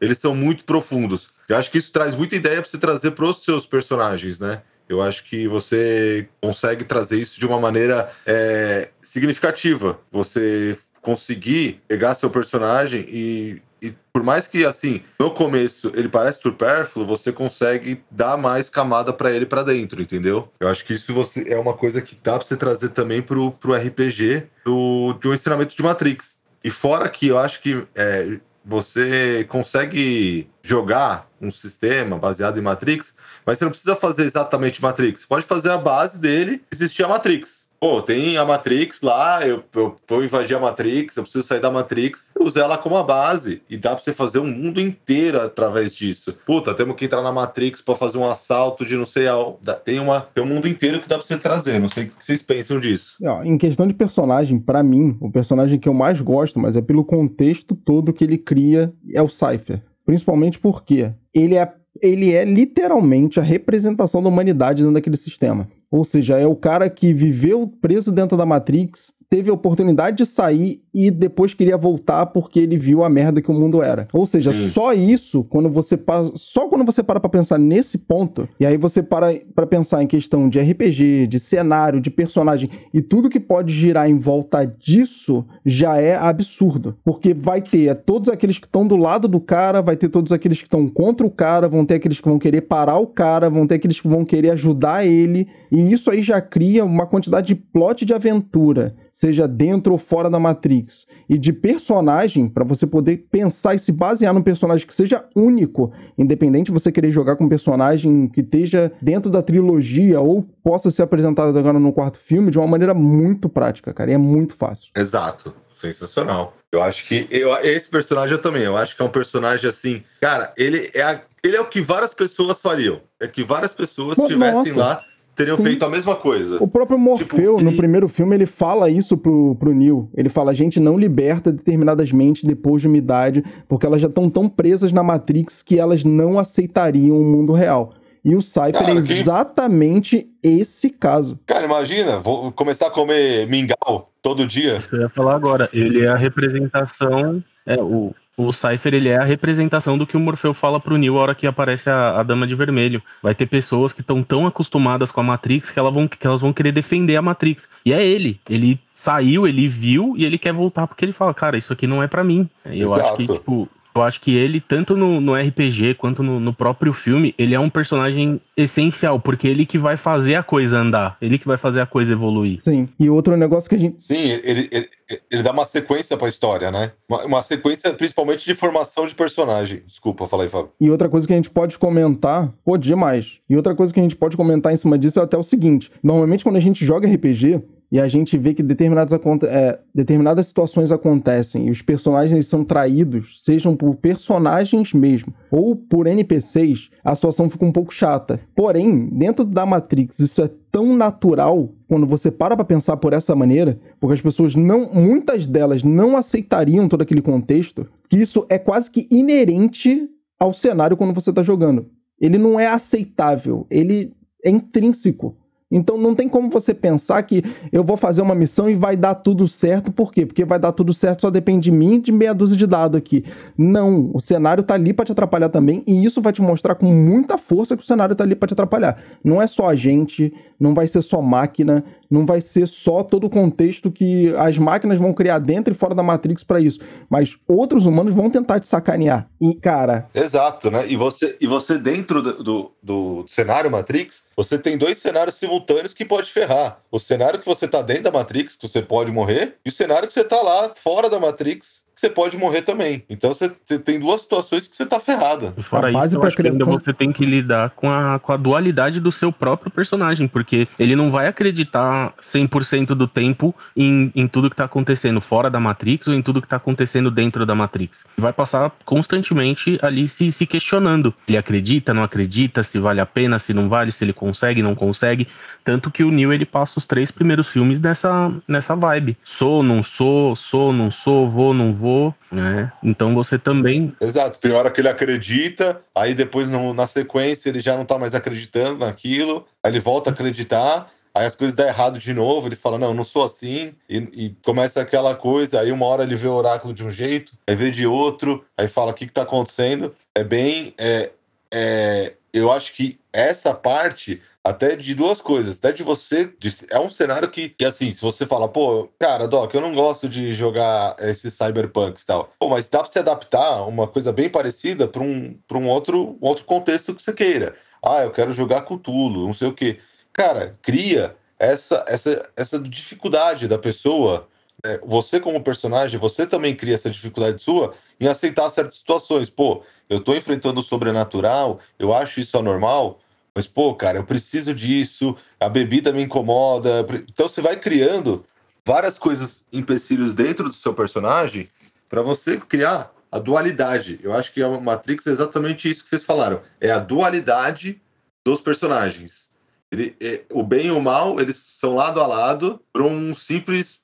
eles são muito profundos. Eu acho que isso traz muita ideia para você trazer para os seus personagens, né? Eu acho que você consegue trazer isso de uma maneira é, significativa. Você conseguir pegar seu personagem e, e por mais que assim no começo ele parece supérfluo, você consegue dar mais camada para ele para dentro, entendeu? Eu acho que isso você é uma coisa que dá para você trazer também pro, pro RPG do, de um ensinamento de Matrix. E fora que eu acho que é, você consegue jogar um sistema baseado em Matrix, mas você não precisa fazer exatamente Matrix. Você pode fazer a base dele, existir a Matrix. Pô, tem a Matrix lá, eu, eu vou invadir a Matrix, eu preciso sair da Matrix, uso ela como a base. E dá pra você fazer um mundo inteiro através disso. Puta, temos que entrar na Matrix pra fazer um assalto de não sei aonde. Tem, uma, tem um mundo inteiro que dá pra você trazer. Não sei o que vocês pensam disso. Em questão de personagem, pra mim, o personagem que eu mais gosto, mas é pelo contexto todo que ele cria, é o Cypher. Principalmente porque ele é, ele é literalmente a representação da humanidade dentro daquele sistema. Ou seja, é o cara que viveu preso dentro da Matrix, teve a oportunidade de sair e depois queria voltar porque ele viu a merda que o mundo era. Ou seja, Sim. só isso, quando você só quando você para pra pensar nesse ponto, e aí você para pra pensar em questão de RPG, de cenário, de personagem e tudo que pode girar em volta disso já é absurdo, porque vai ter todos aqueles que estão do lado do cara, vai ter todos aqueles que estão contra o cara, vão ter aqueles que vão querer parar o cara, vão ter aqueles que vão querer ajudar ele, e isso aí já cria uma quantidade de plot de aventura, seja dentro ou fora da Matrix, e de personagem para você poder pensar e se basear num personagem que seja único, independente de você querer jogar com um personagem que esteja dentro da trilogia ou possa ser apresentado agora no quarto filme de uma maneira muito prática, cara, e é muito fácil. Exato. Sensacional. Eu acho que eu, esse personagem eu também. Eu acho que é um personagem assim. Cara, ele é, a- ele é o que várias pessoas fariam. É que várias pessoas estivessem lá teriam Sim. feito a mesma coisa. O próprio Morfeu, Tipo, no primeiro filme, ele fala isso pro, pro Neo. Ele fala, a gente não liberta determinadas mentes depois de uma idade, porque elas já estão tão presas na Matrix que elas não aceitariam o mundo real. E o Cypher Cara, é quem- exatamente esse caso. Cara, imagina, vou começar a comer mingau todo dia. Isso que eu ia falar agora. Ele é a representação. É, o, o Cypher ele é a representação do que o Morfeu fala pro Neo a hora que aparece a, a Dama de Vermelho. Vai ter pessoas que estão tão acostumadas com a Matrix que, ela vão, que elas vão querer defender a Matrix. E é ele. Ele saiu, ele viu e ele quer voltar porque ele fala, cara, isso aqui não é pra mim. Eu acho que, Exato. tipo. Eu acho que ele, tanto no, no RPG quanto no, no próprio filme, ele é um personagem essencial, porque ele que vai fazer a coisa andar, ele que vai fazer a coisa evoluir. Sim. E outro negócio que a gente. Sim, ele, ele, ele dá uma sequência pra história, né? Uma, uma sequência principalmente de formação de personagem. Desculpa, fala aí, Fábio. E outra coisa que a gente pode comentar, pô, demais. E outra coisa que a gente pode comentar em cima disso é até o seguinte: normalmente quando a gente joga RPG e a gente vê que determinadas, é, determinadas situações acontecem e os personagens são traídos, sejam por personagens mesmo ou por NPCs, a situação fica um pouco chata. Porém, dentro da Matrix, isso é tão natural quando você para pra pensar por essa maneira, porque as pessoas não, muitas delas não aceitariam todo aquele contexto, que isso é quase que inerente ao cenário quando você tá jogando. Ele não é aceitável, ele é intrínseco. Então não tem como você pensar que eu vou fazer uma missão e vai dar tudo certo. Por quê? Porque vai dar tudo certo só depende de mim de meia dúzia de dados aqui. Não, o cenário tá ali para te atrapalhar também e isso vai te mostrar com muita força que o cenário tá ali para te atrapalhar. Não é só a gente, não vai ser só máquina, não vai ser só todo o contexto que as máquinas vão criar dentro e fora da Matrix para isso, mas outros humanos vão tentar te sacanear. E cara, Exato, né? E você, e você dentro do, do, do cenário Matrix, você tem dois cenários simultâneos que pode ferrar. O cenário que você tá dentro da Matrix, que você pode morrer, e o cenário que você tá lá fora da Matrix, você pode morrer também. Então você, você tem duas situações que você tá ferrado. E fora A base isso, eu que ainda você tem que lidar com a, com a dualidade do seu próprio personagem, porque ele não vai acreditar 100% do tempo em, em tudo que tá acontecendo fora da Matrix ou em tudo que tá acontecendo dentro da Matrix. Vai passar constantemente ali se, se questionando. Ele acredita, não acredita, se vale a pena, se não vale, se ele consegue, não consegue. Tanto que o Neo ele passa os três primeiros filmes nessa, nessa vibe. Sou, não sou, sou, não sou, vou, não vou, né? Então você também Exato, tem hora que ele acredita, aí depois no- na sequência ele já não tá mais acreditando naquilo, aí ele volta a acreditar, aí as coisas dão errado de novo, ele fala, não, eu não sou assim, e, e começa aquela coisa, aí uma hora ele vê o oráculo de um jeito, aí vê de outro, aí fala, o que que tá acontecendo? É bem, é, é, eu acho que essa parte até de duas coisas, até de você, de- é um cenário que, que assim, se você fala, pô, cara, Doc, eu não gosto de jogar esses cyberpunks e tal, pô, mas dá pra se adaptar uma coisa bem parecida pra um, pra um outro, um outro contexto que você queira. Ah, eu quero jogar Cthulhu, não sei o quê. Cara, cria essa, essa, essa dificuldade da pessoa. né? Você, como personagem, você também cria essa dificuldade sua em aceitar certas situações. Pô, eu tô enfrentando o sobrenatural, eu acho isso anormal, mas, pô, cara, eu preciso disso, a bebida me incomoda. Então você vai criando várias coisas, empecilhos dentro do seu personagem para você criar a dualidade. Eu acho que a Matrix é exatamente isso que vocês falaram. É a dualidade dos personagens. Ele- é- o bem e o mal, eles são lado a lado para um simples,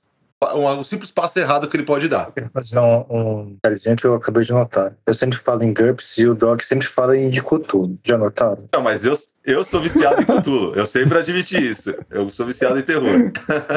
um, simples passo errado que ele pode dar. quero fazer um, um que eu acabei de notar. Eu sempre falo em GURPS e o Doc sempre fala em de Cthulhu. Já notaram? Não, mas eu, eu sou viciado em Cthulhu. Eu sempre admiti isso. Eu sou viciado em terror.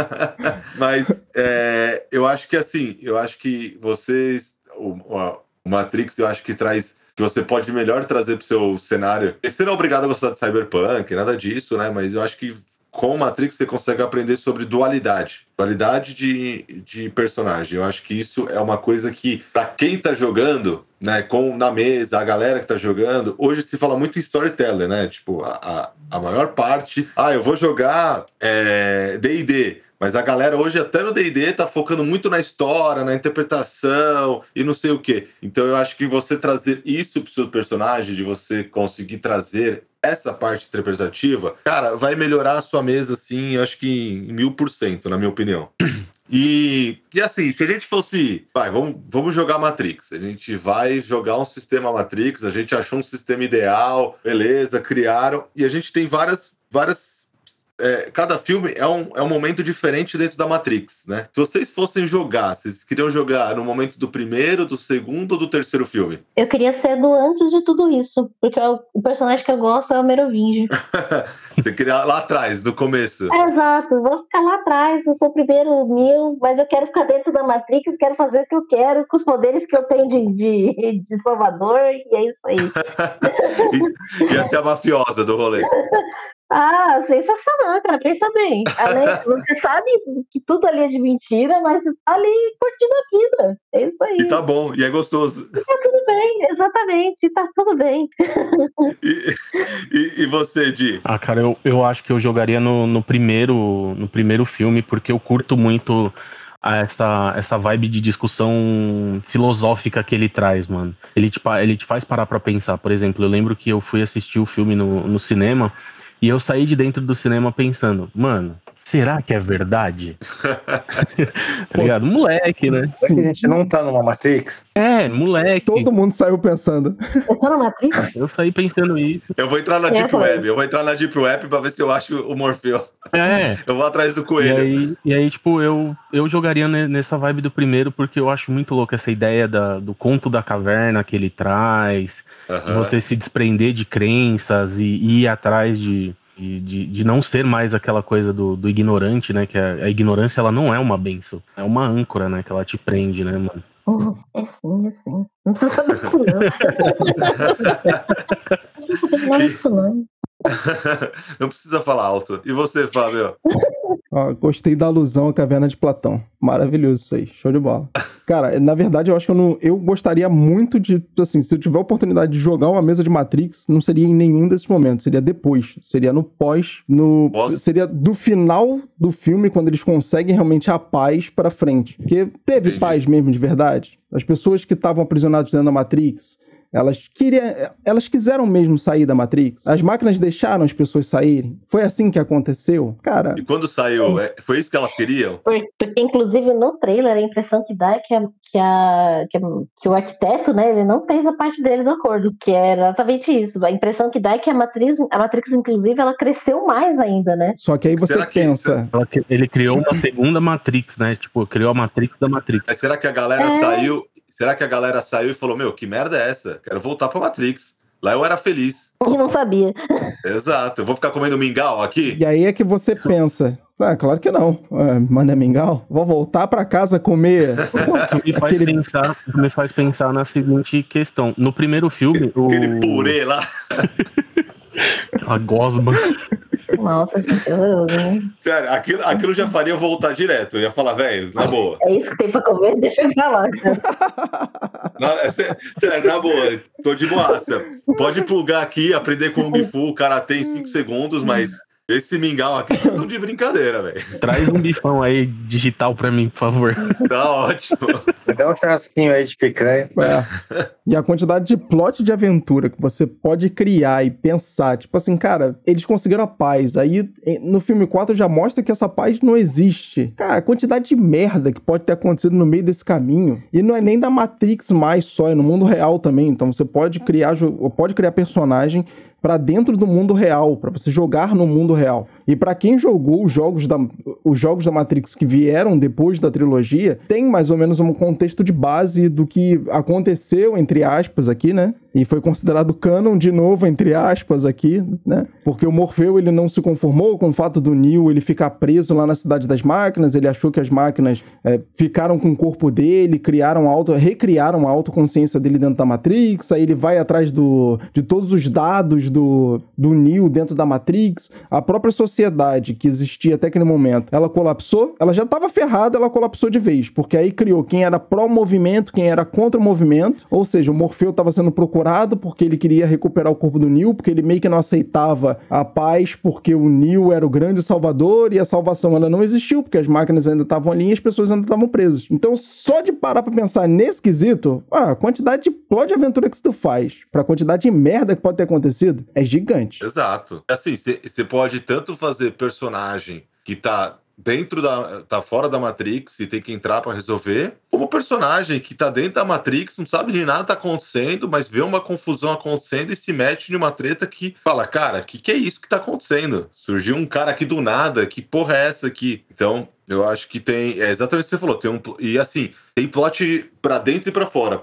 mas é, eu acho que assim, eu acho que vocês. O, a- o Matrix, eu acho que traz. Que você pode melhor trazer pro seu cenário. Você não é obrigado a gostar de cyberpunk, nada disso, né? Mas eu acho que com Matrix você consegue aprender sobre dualidade. Dualidade de, de personagem. Eu acho que isso é uma coisa que, pra quem tá jogando, né, com na mesa, a galera que tá jogando, hoje se fala muito em storyteller, né? Tipo, a, a, a maior parte. Ah, eu vou jogar é, DD. Mas a galera hoje, até no DD, tá focando muito na história, na interpretação e não sei o quê. Então eu acho que você trazer isso pro seu personagem, de você conseguir trazer essa parte interpretativa, cara, vai melhorar a sua mesa, assim, acho que em mil por cento, na minha opinião. E, e assim, se a gente fosse. Vai, vamos, vamos jogar Matrix. A gente vai jogar um sistema Matrix, a gente achou um sistema ideal, beleza, criaram. E a gente tem várias. várias é, cada filme é um, é um momento diferente dentro da Matrix, né? Se vocês fossem jogar, vocês queriam jogar no momento do primeiro, do segundo ou do terceiro filme? Eu queria ser do antes de tudo isso, porque eu- o personagem que eu gosto é o Merovingio. Você queria lá atrás, no começo. É, exato, vou ficar lá atrás, eu sou o primeiro mil, mas eu quero ficar dentro da Matrix, quero fazer o que eu quero, com os poderes que eu tenho de, de, de Salvador, e é isso aí. Ia ser a mafiosa do rolê. Ah, sensacional, cara, pensa bem. Além, você sabe que tudo ali é de mentira, mas você tá ali curtindo a vida. É isso aí. E tá bom, e é gostoso. tudo bem, exatamente, tá tudo bem. E, e, e você, Di? Ah, cara, eu, eu acho que eu jogaria no, no primeiro no primeiro filme, porque eu curto muito a essa, essa vibe de discussão filosófica que ele traz, mano. Ele te, pa- ele te faz parar pra pensar. Por exemplo, eu lembro que eu fui assistir o filme no, no cinema e eu saí de dentro do cinema pensando, mano, será que é verdade? tá ligado? Moleque, né? Será que a gente não tá numa Matrix? É, moleque. Todo mundo saiu pensando. Eu tô na Matrix? Eu saí pensando isso. Eu vou entrar na É, Deep foi. Web. Eu vou entrar na Deep Web pra ver se eu acho o Morfeu. É. Eu vou atrás do E coelho. aí, e aí, tipo, eu, eu jogaria ne- nessa vibe do primeiro, porque eu acho muito louco essa ideia da, do conto da caverna que ele traz, de Aham. você se desprender de crenças e, e ir atrás de, de, de, de não ser mais aquela coisa do, do ignorante, né? Que a, a ignorância, ela não é uma benção, é uma âncora, né? Que ela te prende, né, mano? É sim, é sim. Não precisa saber disso, não. Não precisa saber nada disso, não. não precisa falar alto. E você, Fábio? Ó, gostei da alusão à caverna de Platão. Maravilhoso isso aí, show de bola. Cara, na verdade, eu acho que eu não. Eu gostaria muito de. Assim, se eu tiver a oportunidade de jogar uma mesa de Matrix, não seria em nenhum desses momentos. Seria depois. Seria no pós. No. Pós? Seria do final do filme, quando eles conseguem realmente a paz pra frente. Porque teve Entendi. paz mesmo, de verdade. As pessoas que estavam aprisionadas dentro da Matrix. Elas queriam, elas quiseram mesmo sair da Matrix. As máquinas deixaram as pessoas saírem. Foi assim que aconteceu. Cara, E quando saiu, é, foi isso que elas queriam? Por- Porque, inclusive, no trailer, a impressão que dá é que, a- que, a- que, a- que o arquiteto, né, ele não fez a parte dele do acordo, que é exatamente isso. A impressão que dá é que a Matrix, a Matrix inclusive, ela cresceu mais ainda, né? só que aí você Será pensa. Ela que- ele criou uma segunda Matrix, né? Tipo, criou a Matrix da Matrix. Mas será que a galera É. saiu? Será que a galera saiu e falou: Meu, que merda é essa? Quero voltar pra Matrix. Lá eu era feliz. E não sabia. Exato. Eu vou ficar comendo mingau aqui? E aí é que você pensa. Ah, claro que não. Ah, Mané Mingau, vou voltar pra casa comer. Isso me faz, Aquele- pensar, isso me faz pensar na seguinte questão. No primeiro filme, o... Aquele purê lá. a gosma. Nossa, gente, é horroroso, né? Sério, aquilo, aquilo já faria eu voltar direto. Eu ia falar, velho, na boa. É isso que tem pra comer? Deixa eu falar. Na, é sé- sério, na boa. Tô de boaça. Pode plugar aqui, aprender Kung Fu, o cara tem 5 segundos, mas esse mingau aqui, vocês estão de brincadeira, velho. Traz um bifão aí digital pra mim, por favor. Tá ótimo. Dá um churrasquinho aí de picanha. É. E a quantidade de plot de aventura que você pode criar e pensar, tipo assim, cara, eles conseguiram a paz. Aí no filme 4 já mostra que essa paz não existe. Cara, a quantidade de merda que pode ter acontecido no meio desse caminho. E não é nem da Matrix mais só, é no mundo real também. Então você pode criar, pode criar personagem pra dentro do mundo real, pra você jogar no mundo real. E pra quem jogou os jogos da os jogos da Matrix que vieram depois da trilogia, tem mais ou menos um contexto de base do que aconteceu entre aspas aqui, né? E foi considerado canon de novo entre aspas aqui, né? Porque o Morfeu ele não se conformou com o fato do Neo ele ficar preso lá na cidade das máquinas, ele achou que as máquinas é, ficaram com o corpo dele, criaram auto, recriaram a autoconsciência dele dentro da Matrix, aí ele vai atrás do, de todos os dados do, do Neo dentro da Matrix, a própria sociedade que existia até aquele momento, ela colapsou, ela já estava ferrada, ela colapsou de vez, porque aí criou quem era pró-movimento, quem era contra o movimento, ou seja, o Morfeu estava sendo procurado porque ele queria recuperar o corpo do Neo, porque ele meio que não aceitava a paz, porque o Neo era o grande salvador e a salvação ela não existiu, porque as máquinas ainda estavam ali e as pessoas ainda estavam presas. Então, só de parar pra pensar nesse quesito, ah, a quantidade de plot de aventura que tu faz, pra quantidade de merda que pode ter acontecido, é gigante. Exato. Assim, você pode tanto fazer personagem que tá dentro da. tá fora da Matrix e tem que entrar pra resolver, como personagem que tá dentro da Matrix, não sabe de nada tá acontecendo, mas vê uma confusão acontecendo e se mete numa treta que fala, cara, que que é isso que tá acontecendo? Surgiu um cara aqui do nada, que porra é essa aqui? Então, eu acho que tem. É exatamente o que você falou. Tem um, e assim, tem plot pra dentro e pra fora.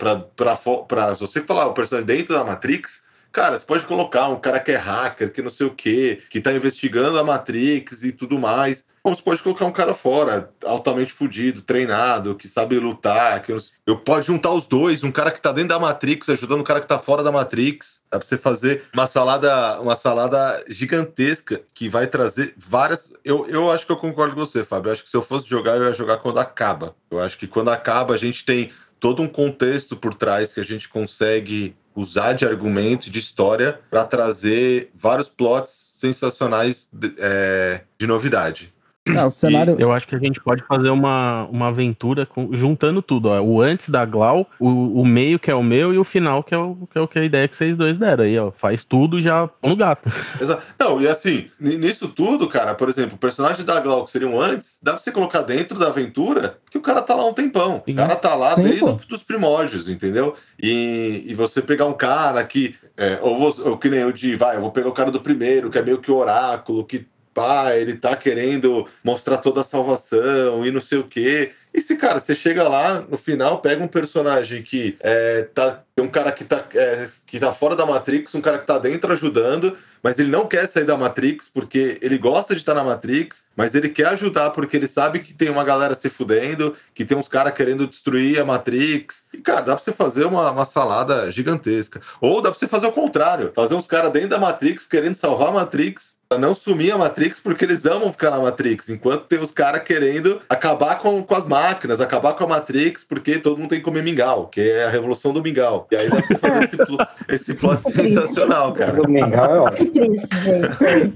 Fo- pra, se você falar o personagem dentro da Matrix, Cara, você pode colocar um cara que é hacker, que não sei o quê, que tá investigando a Matrix e tudo mais. Ou você pode colocar um cara fora, altamente fudido, treinado, que sabe lutar. Que eu, eu pode juntar os dois, um cara que tá dentro da Matrix ajudando um cara que tá fora da Matrix. Dá pra você fazer uma salada, uma salada gigantesca que vai trazer várias. Eu, eu acho que eu concordo com você, Fábio. Eu acho que se eu fosse jogar, eu ia jogar quando acaba. Eu acho que quando acaba, a gente tem todo um contexto por trás que a gente consegue usar de argumento e de história para trazer vários plots sensacionais de, é, de novidade. Não, o cenário. Eu acho que a gente pode fazer uma, uma aventura com- juntando tudo, ó. O antes da Glau, o, o meio que é o meu e o final que é o que, é o que a ideia que vocês dois deram aí, ó. Faz tudo e já põe no gato. Exato. Não, e assim, nisso tudo, cara, por exemplo, o personagem da Glau, que seriam antes, dá pra você colocar dentro da aventura que o cara tá lá um tempão. O cara tá lá Sim, desde pô. os primórdios, entendeu? E, e você pegar um cara que. é, ou, você- ou que nem o de, vai, eu vou pegar o cara do primeiro, que é meio que o oráculo, que pá, ele tá querendo mostrar toda a salvação e não sei o quê. E se, cara, você chega lá, no final, pega um personagem que é, tá. Tem um cara que tá, é, que tá fora da Matrix, um cara que tá dentro ajudando, mas ele não quer sair da Matrix porque ele gosta de estar na Matrix, mas ele quer ajudar porque ele sabe que tem uma galera se fudendo, que tem uns caras querendo destruir a Matrix. E, cara, dá pra você fazer uma, uma salada gigantesca. Ou dá pra você fazer o contrário, fazer uns caras dentro da Matrix querendo salvar a Matrix, pra não sumir a Matrix porque eles amam ficar na Matrix, enquanto tem os caras querendo acabar com, com as máquinas, acabar com a Matrix porque todo mundo tem que comer mingau, que é a revolução do mingau. E aí dá pra você fazer esse, pl- esse plot sensacional, cara. Do Mingau é ótimo. Que triste, gente.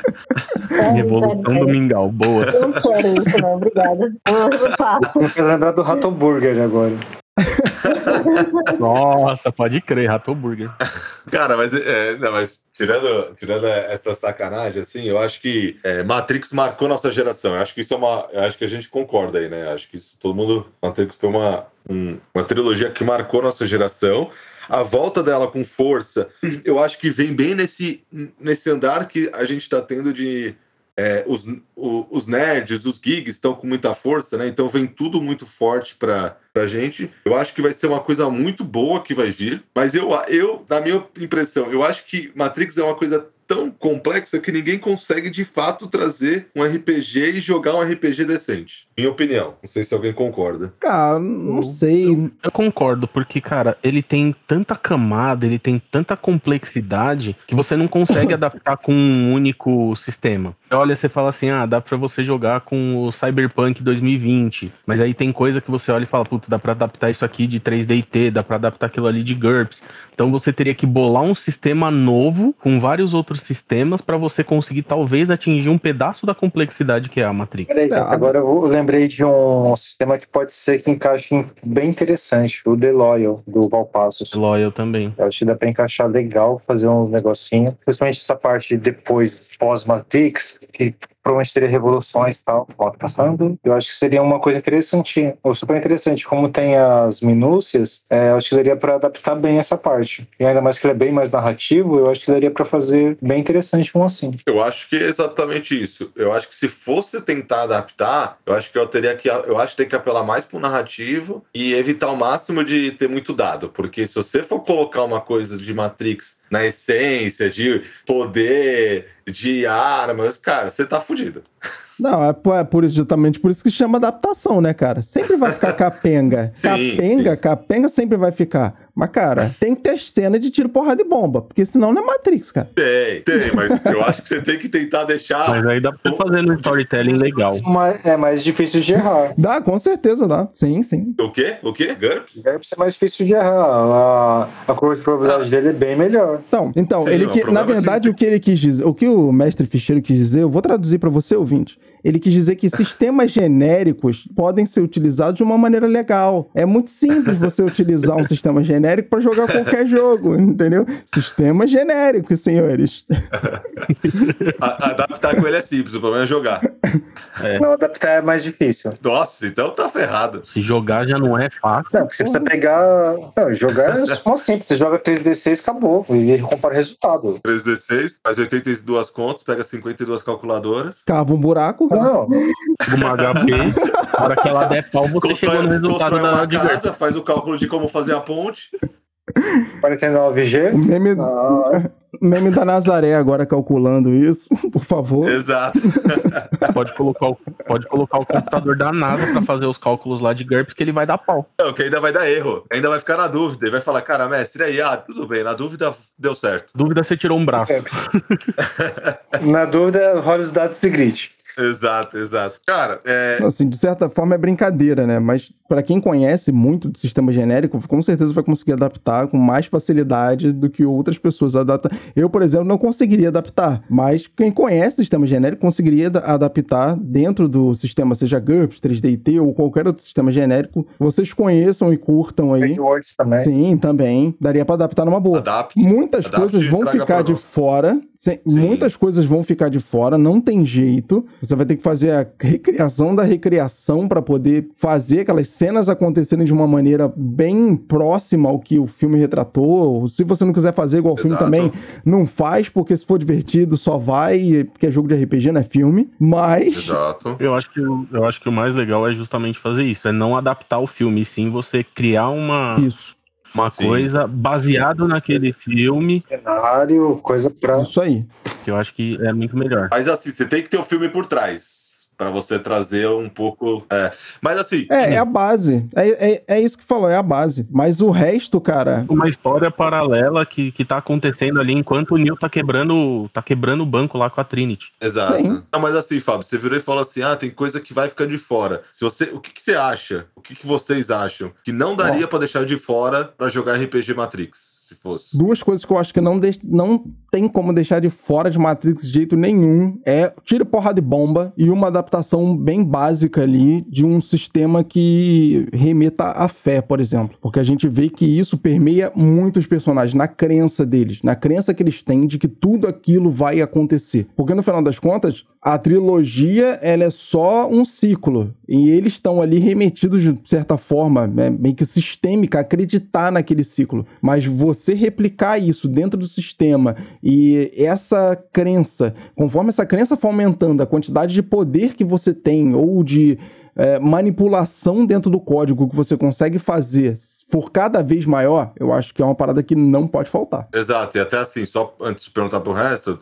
Revolução do. Mingau, boa. Eu não quero isso, não. Obrigada. Eu não faço. Você lembrar do Rato Burger agora. Nossa, pode crer, Rato Burger. Cara, mas, é, não, mas tirando, tirando essa sacanagem, assim, eu acho que é, Matrix marcou nossa geração. Eu acho que isso é uma. Eu acho que a gente concorda aí, né? Eu acho que isso todo mundo. Matrix foi uma, um- uma trilogia que marcou nossa geração. A volta dela com força, eu acho que vem bem nesse, nesse andar que a gente tá tendo de. é, os, o- os nerds, os gigs estão com muita força, né? Então vem tudo muito forte pra, pra gente. Eu acho que vai ser uma coisa muito boa que vai vir. Mas eu, eu, na minha impressão, eu acho que Matrix é uma coisa tão complexa que ninguém consegue de fato trazer um RPG e jogar um RPG decente. Minha opinião. Não sei se alguém concorda. Cara, não sei. Eu concordo, porque, cara, ele tem tanta camada, ele tem tanta complexidade que você não consegue adaptar com um único sistema. Olha, você fala assim, ah, dá pra você jogar com o Cyberpunk 2020, mas aí tem coisa que você olha e fala, putz, dá pra adaptar isso aqui de 3DT, dá pra adaptar aquilo ali de GURPS. Então você teria que bolar um sistema novo com vários outros sistemas pra você conseguir talvez atingir um pedaço da complexidade que é a Matrix. Peraí, agora eu lembrei de um sistema que pode ser que encaixe em- bem interessante, o The Loyal, do Valpassos. Loyal também. Eu acho que dá pra encaixar legal, fazer uns negocinhos. Principalmente essa parte depois, pós-Matrix, que provavelmente teria revoluções e tal. Volta passando. Eu acho que seria uma coisa interessante, ou super interessante. Como tem as minúcias, é, eu acho que daria pra adaptar bem essa parte. E ainda mais que ele é bem mais narrativo, eu acho que daria pra fazer bem interessante um assim. Eu acho que é exatamente isso. Eu acho que se fosse tentar adaptar, eu acho que eu teria que. Eu acho que tem que apelar mais pro narrativo e evitar o máximo de ter muito dado. Porque se você for colocar uma coisa de Matrix na essência, de poder, de armas, cara, você tá fudido. Não, é, é por, justamente por isso que chama adaptação, né, cara? Sempre vai ficar capenga. Sim, capenga, sim. capenga sempre vai ficar. Mas, cara, tem que ter cena de tiro, porrada e bomba. Porque senão não é Matrix, cara. Tem, tem, mas eu acho que você tem que tentar deixar. Mas aí dá pra você fazer no storytelling legal. Mas é mais difícil de errar. Dá, com certeza dá. Sim, sim. O quê? O quê? GURPS? Deve ser mais difícil de errar. A, a curva de probabilidade dele é bem melhor. Então, então Sim, ele que, na é que- verdade, o que ele quis dizer, o que o mestre Ficheiro quis dizer, eu vou traduzir pra você, ouvinte. Ele quis dizer que sistemas genéricos podem ser utilizados de uma maneira legal. É muito simples você utilizar um sistema genérico pra jogar qualquer jogo, entendeu? Sistemas genéricos, senhores. Adaptar com ele é simples, o problema é jogar. Não, adaptar é mais difícil. Nossa, então tá ferrado. Se jogar já não é fácil. Não, porque você precisa pegar. Não, jogar é só simples. Você joga 3D6 acabou. E compara o resultado. 3D6, faz 82 contas, pega 52 calculadoras. Cava um buraco. Não, Uma HP, na hora que ela der pau, você chegou no resultado constrói da uma casa, faz o cálculo de como fazer a ponte. 49G. O meme, Ah, meme da Nazaré agora calculando isso, por favor. Exato. Pode colocar, o, pode colocar o computador da NASA pra fazer os cálculos lá de GURPS que ele vai dar pau. Não, que ainda vai dar erro. Ainda vai ficar na dúvida. Ele vai falar, cara, mestre, aí, ah, tudo bem, na dúvida deu certo. Dúvida, você tirou um braço. Na dúvida, rola os dados e grite. Exato, exato. Cara, é. Assim, de certa forma é brincadeira, né? Mas pra quem conhece muito do sistema genérico, com certeza vai conseguir adaptar com mais facilidade do que outras pessoas adaptam. Eu, por exemplo, não conseguiria adaptar, mas quem conhece o sistema genérico conseguiria da- adaptar dentro do sistema, seja GURPS, 3DT ou qualquer outro sistema genérico. Vocês conheçam e curtam aí. Também. Sim, também. Daria pra adaptar numa boa. Adapte. Muitas Adapte coisas vão ficar de fora. Muitas coisas vão ficar de fora, não tem jeito. Você vai ter que fazer a recriação da recriação para poder fazer aquelas cenas acontecerem de uma maneira bem próxima ao que o filme retratou. Se você não quiser fazer igual o filme também, não faz, porque se for divertido, só vai, porque é jogo de RPG, não é filme. Mas. Exato. Eu acho, que, o- eu acho que o mais legal é justamente fazer isso, é não adaptar o filme, e sim você criar uma, Isso, uma Sim. coisa baseado naquele filme, Cenário, coisa pra. isso aí. que eu acho que é muito melhor. Mas assim, você tem que ter o filme por trás. Pra você trazer um pouco. É. Mas assim. É, é a base. É, é, é isso que falou, é a base. Mas o resto, cara. Uma história paralela que, que tá acontecendo ali enquanto o Neil tá quebrando, tá quebrando o banco lá com a Trinity. Exato. Não, mas assim, Fábio, você virou e falou assim: ah, tem coisa que vai ficar de fora. Se você, o que, que você acha? O que, que vocês acham que não daria pra deixar de fora pra jogar RPG Matrix, se fosse? Duas coisas que eu acho que não, deix- não tem como deixar de fora de Matrix de jeito nenhum é tiro, porrada e bomba e uma adaptação bem básica ali de um sistema que remeta à fé, por exemplo. Porque a gente vê que isso permeia muitos personagens, na crença deles, na crença que eles têm de que tudo aquilo vai acontecer. Porque no final das contas, a trilogia ela é só um ciclo. E eles estão ali remetidos de certa forma, né, meio que sistêmica, acreditar naquele ciclo. Mas você replicar isso dentro do sistema e essa crença, conforme essa crença for aumentando, a quantidade de poder que você tem ou de é, manipulação dentro do código que você consegue fazer for cada vez maior, eu acho que é uma parada que não pode faltar. Exato, e até assim, só antes de perguntar pro resto,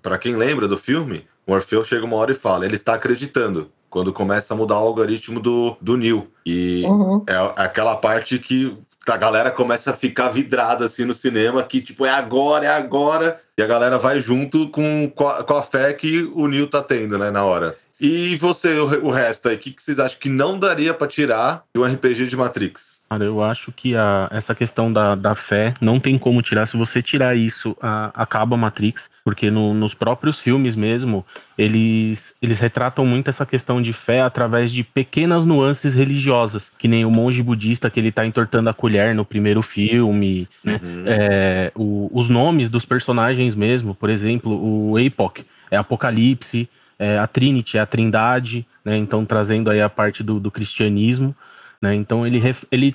pra quem lembra do filme, o Orfeu chega uma hora e fala: ele está acreditando. Quando começa a mudar o algoritmo do, do Neo. E Uhum. é aquela parte que a galera começa a ficar vidrada assim no cinema, que tipo, é agora, é agora. E a galera vai junto com, com, a, com a fé que o Neo tá tendo, né, na hora. E você, o, o resto aí, o que, que vocês acham que não daria pra tirar de um RPG de Matrix? Cara, eu acho que a, essa questão da, da fé não tem como tirar. Se você tirar isso, a- acaba Matrix. Porque no- nos próprios filmes mesmo, eles, eles retratam muito essa questão de fé através de pequenas nuances religiosas. Que nem o monge budista que ele tá entortando a colher no primeiro filme. Né? Uhum. É, o- os nomes dos personagens mesmo, por exemplo, o Apoc é Apocalipse, é a Trinity é a Trindade, né? Então trazendo aí a parte do, do cristianismo, né? Então ele, ele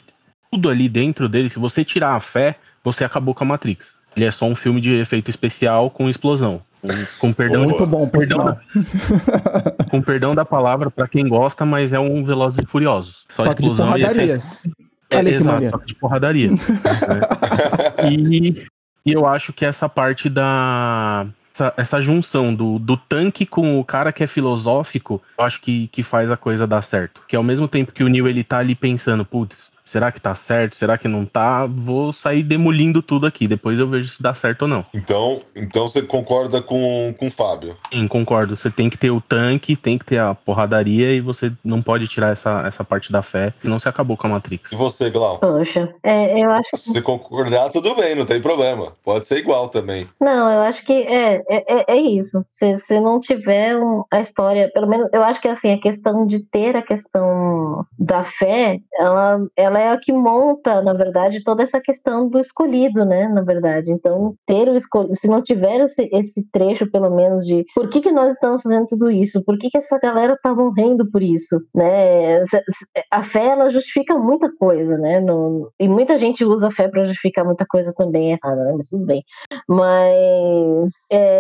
tudo ali dentro dele, se você tirar a fé, você acabou com a Matrix. Ele é só um filme de efeito especial com explosão. Com, com perdão, Muito bom, por perdão, da, com perdão da palavra pra quem gosta, mas é um Velozes e Furiosos. Só, Só que de explosão e porradaria. efeito- é, Olha que exato, só que de porradaria. né? e, e eu acho que essa parte da. Essa, essa junção do, do tanque com o cara que é filosófico, eu acho que, que faz a coisa dar certo. Que ao mesmo tempo que o Neil ele tá ali pensando, putz, será que tá certo? Será que não tá? Vou sair demolindo tudo aqui. Depois eu vejo se dá certo ou não. Então, então você concorda com, com o Fábio? Sim, concordo. Você tem que ter o tanque, tem que ter a porradaria e você não pode tirar essa, essa parte da fé, senão você acabou com a Matrix. E você, Glau? Poxa, é, eu acho Se você concordar, tudo bem, não tem problema. Pode ser igual também. Não, eu acho que é, é, é- é isso. Se, se não tiver um- a história, pelo menos eu acho que assim, a questão de ter a questão da fé, ela, ela é a que monta, na verdade, toda essa questão do escolhido, né? Na verdade. Então, ter o escolhido, se não tiver esse, esse trecho, pelo menos, de por que, que nós estamos fazendo tudo isso? Por que, que essa galera tá morrendo por isso? Né? A fé, ela justifica muita coisa, né? No- e muita gente usa a fé para justificar muita coisa também errada, né? Mas tudo bem. Mas é,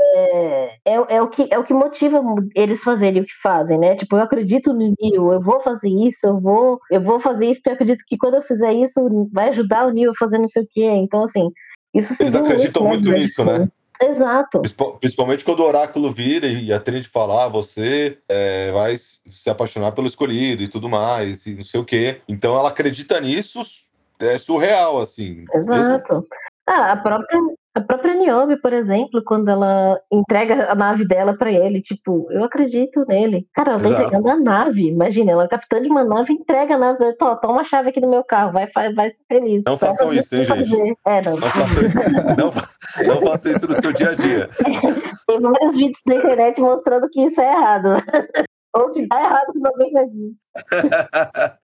é, é, o que, é o que motiva eles fazerem o que fazem, né? Tipo, eu acredito no Neo, eu vou fazer isso, eu vou, eu vou fazer isso porque eu acredito que quando eu fizer isso vai ajudar o Neo a fazer não sei o quê. Então, assim, isso se Eles acreditam muito né? nisso, né? Exato. Principal- Principalmente quando o oráculo vira e a Trinity fala, ah, você é, vai se apaixonar pelo escolhido e tudo mais, e não sei o quê. Então ela acredita nisso, é surreal, assim. Mesmo- Exato. Ah, a própria, A própria Niobe, por exemplo, quando ela entrega a nave dela pra ele, tipo, eu acredito nele. Cara, ela tá Exato. entregando a nave. Imagina, ela é capitã de uma nave entrega a nave. Tó, toma a chave aqui do meu carro, vai, vai, vai ser feliz. Não façam fazer isso, hein, que gente? fazer. É, não. Não faça isso. Não, não faça isso no seu dia a dia. Tem vários vídeos na internet mostrando que isso é errado. Ou que dá errado que alguém faz isso.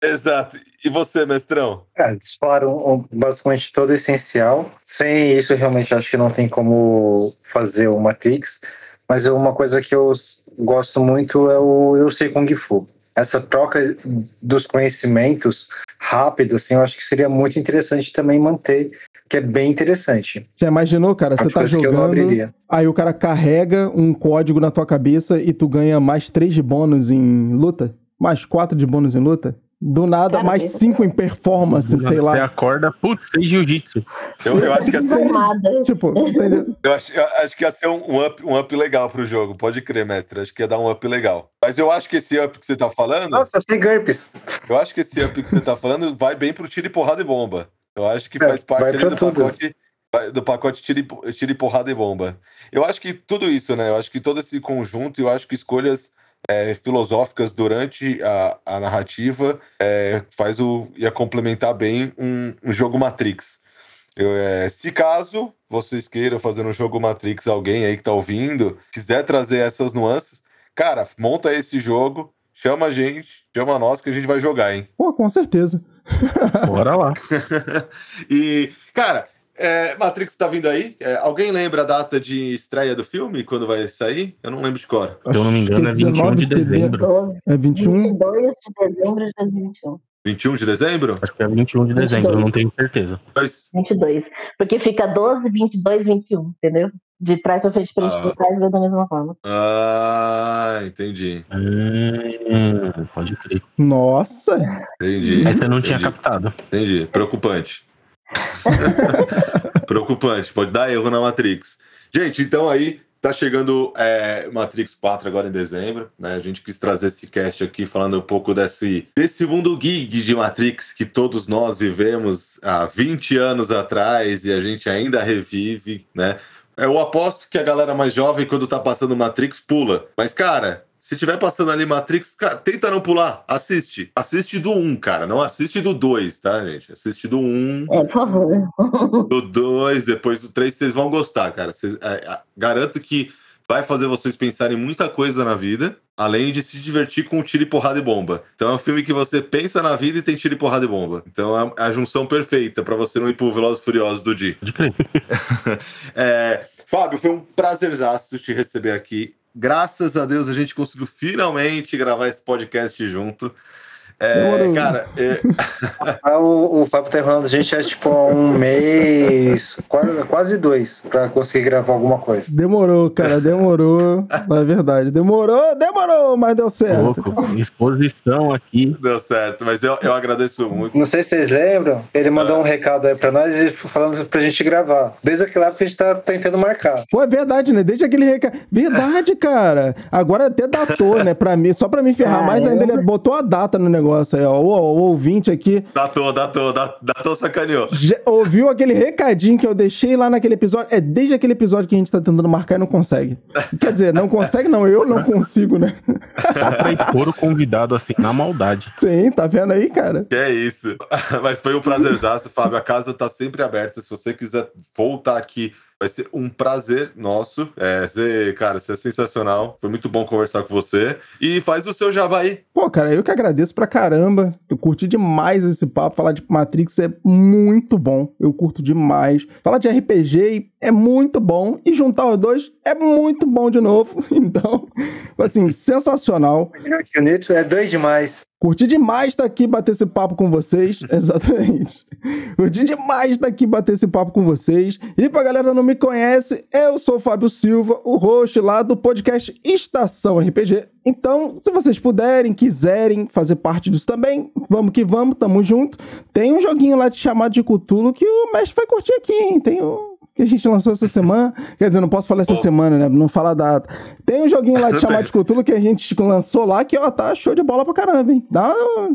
Exato. E você, mestrão? É, disparam um- basicamente todo o essencial. Sem isso, realmente acho que não tem como fazer o Matrix. Mas uma coisa que eu gosto muito é o Eu Sei Kung Fu. Essa troca dos conhecimentos rápido, assim, eu acho que seria muito interessante também manter, que é bem interessante. Já imaginou, cara? Você tá jogando, aí o cara carrega um código na tua cabeça e tu ganha mais 3 de bônus em luta? Mais 4 de bônus em luta? Do nada, Cara, mais isso- 5 em performance, sei Você lá. acorda, putz, fez jiu-jitsu. Eu, eu acho que ia ser. Tipo, eu acho, eu acho que ia ser um, um up, um up legal pro jogo. Pode crer, mestre. Acho que ia dar um up legal. Mas eu acho que esse up que você tá falando, Nossa, eu sei GURPS. eu acho que esse up que você tá falando vai bem pro tiro e porrada e bomba. Eu acho que É, faz parte do tudo. pacote, do pacote e, tiro e porrada e bomba. Eu acho que tudo isso, né? Eu acho que todo esse conjunto, eu acho que escolhas é, filosóficas durante a, a narrativa é, faz o ia complementar bem um, um jogo Matrix. Eu, é, se caso vocês queiram fazer um jogo Matrix, alguém aí que tá ouvindo, quiser trazer essas nuances, cara, monta esse jogo, chama a gente, chama nós que a gente vai jogar, hein? Pô, com certeza. Bora lá. e, cara, é, Matrix tá vindo aí. É, alguém lembra a data de estreia do filme? Quando vai sair? Eu não lembro de cor. Se eu não me engano, é Acho que 21 de 19 dezembro. 12, É 21? 22 de dezembro de 2021. 21 de dezembro? Acho que é 21 de dezembro, 22. não tenho certeza. Dois. 22. Porque fica 12, 22, 21, entendeu? De trás pra frente, frente Ah. pra trás, é da mesma forma. Ah, entendi. Hum, pode crer. Nossa! Entendi. Aí você não tinha Entendi. captado. Entendi. Preocupante. Preocupante. Pode dar erro na Matrix. Gente, então aí tá chegando é, Matrix 4 agora em dezembro, né? A gente quis trazer esse cast aqui falando um pouco desse, desse mundo geek de Matrix que todos nós vivemos há 20 anos atrás e a gente ainda revive, né? Eu aposto que a galera mais jovem, quando tá passando Matrix, pula. Mas, cara, se tiver passando ali Matrix, cara, tenta não pular. Assiste. Assiste do 1, cara. Não assiste do 2, tá, gente? Assiste do 1, É, por favor. do 2, depois do 3, vocês vão gostar, cara. Vocês- é, é, garanto que vai fazer vocês pensarem muita coisa na vida, além de se divertir com tiro e porrada e bomba. Então é um filme que você pensa na vida e tem tiro e porrada e bomba. Então é a junção perfeita pra você não ir pro Velozes e Furiosos do Di. Pode crer. É, Fábio, foi um prazerzaço te receber aqui. Graças a Deus a gente conseguiu finalmente gravar esse podcast junto. É, Demorou. cara, é, Ah, o, o Fábio tá enrolando a gente há tipo há um mês, quase, quase dois, pra conseguir gravar alguma coisa. Demorou, cara, demorou. Mas é verdade. Demorou, demorou, mas deu certo. Louco. Exposição aqui. deu certo, mas eu, eu agradeço muito. Não sei se vocês lembram, ele mandou um recado aí pra nós e falando pra gente gravar. Desde aquela época a gente tá tentando marcar. Pô, é verdade, né? Desde aquele recado. Verdade, cara. Agora até datou, né? Pra mim, só pra me ferrar Ah, mais ainda, ele botou a data no negócio aí, ó. O, o ouvinte aqui Datou, datou, dat- datou, sacaneou. já ouviu aquele recadinho que eu deixei lá naquele episódio. É desde aquele episódio que a gente tá tentando marcar e não consegue. Quer dizer, não consegue, não. Eu não consigo, né? Só pra expor o convidado assim, na maldade. Sim, tá vendo aí, cara? Que é isso. Mas foi um prazerzaço, Fábio. A casa tá sempre aberta. Se você quiser voltar aqui, vai ser um prazer nosso. É, você, cara, você é sensacional. Foi muito bom conversar com você. E faz o seu jabá aí. Pô, cara, eu que agradeço pra caramba. Eu curti demais esse papo. Falar de Matrix é muito bom. Eu curto demais. Falar de RPG é muito bom. E juntar os dois é muito bom de novo. Então, assim, sensacional. É dois demais. Curti demais estar aqui bater esse papo com vocês. Exatamente. Curti demais estar aqui bater esse papo com vocês. E pra galera que não me conhece, eu sou o Fábio Silva, o host lá do podcast Estação RPG. Então, se vocês puderem, quiserem fazer parte disso também, vamos que vamos, tamo junto. Tem um joguinho lá de chamado de Cthulhu que o mestre vai curtir aqui, hein? Tem um que a gente lançou essa semana. Quer dizer, não posso falar essa Oh. semana, né? Não falar a data. Tem um joguinho lá de chamado tem. de Cthulhu que a gente lançou lá que, ó, tá show de bola pra caramba, hein? Dá,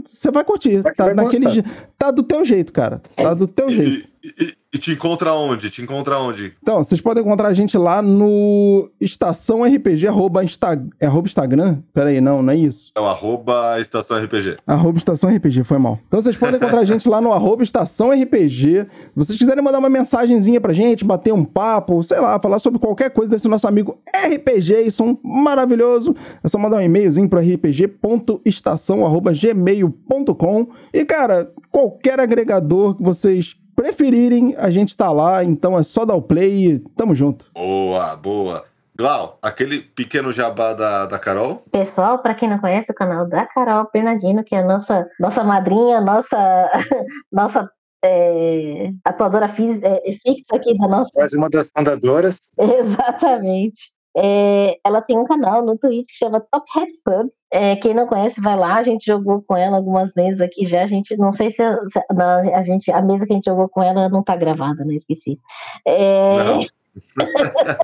você vai curtir. Tá naquele Tá do teu jeito, cara. Tá do teu jeito. E, te encontra onde? Te encontra onde? Então, vocês podem encontrar a gente lá no Estação RPG, arroba, Insta, é arroba Instagram. Pera aí, não, não é isso. É o arroba Estação RPG. Arroba Estação RPG, foi mal. Então vocês podem encontrar a gente lá no arroba Estação RPG. Se vocês quiserem mandar uma mensagenzinha pra gente, bater um papo, sei lá, falar sobre qualquer coisa desse nosso amigo RPG, isso é maravilhoso. É só mandar um e-mailzinho pro rpg.estação.gmail.com. E, cara, qualquer agregador que vocês preferirem, a gente tá lá, então é só dar o play e tamo junto. Boa, boa. Glau, aquele pequeno jabá da, da Carol? Pessoal, para quem não conhece o canal da Carol Bernardino, que é a nossa, nossa madrinha, nossa, nossa é, atuadora fis- é, é fixa aqui da nossa. Quase uma das fundadoras. Exatamente. É, ela tem um canal no Twitch que chama Top Hat Pub. É, quem não conhece, vai lá. A gente jogou com ela algumas vezes aqui já. A gente não sei se, a, se a- não, a gente a mesa que a gente jogou com ela não tá gravada, né? Esqueci. É, Não,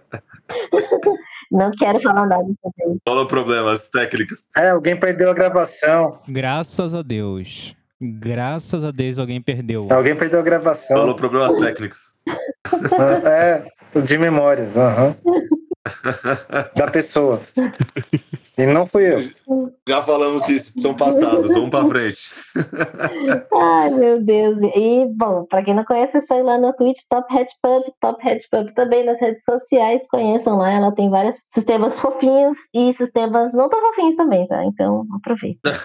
não quero falar nada sobre isso. falou problemas técnicos. É, alguém perdeu a gravação. Graças a Deus. Graças a Deus alguém perdeu. Alguém perdeu a gravação. Falou problemas técnicos. É, de memória. aham. Da pessoa. E não fui eu. Já falamos disso, são passados, vamos pra frente. Ai, meu Deus. E, bom, pra quem não conhece, é só ir lá no Twitch, Top Hat Pub, Top Hat Pub também nas redes sociais. Conheçam lá, ela tem vários sistemas fofinhos e sistemas não tão fofinhos também, tá? Então, aproveita.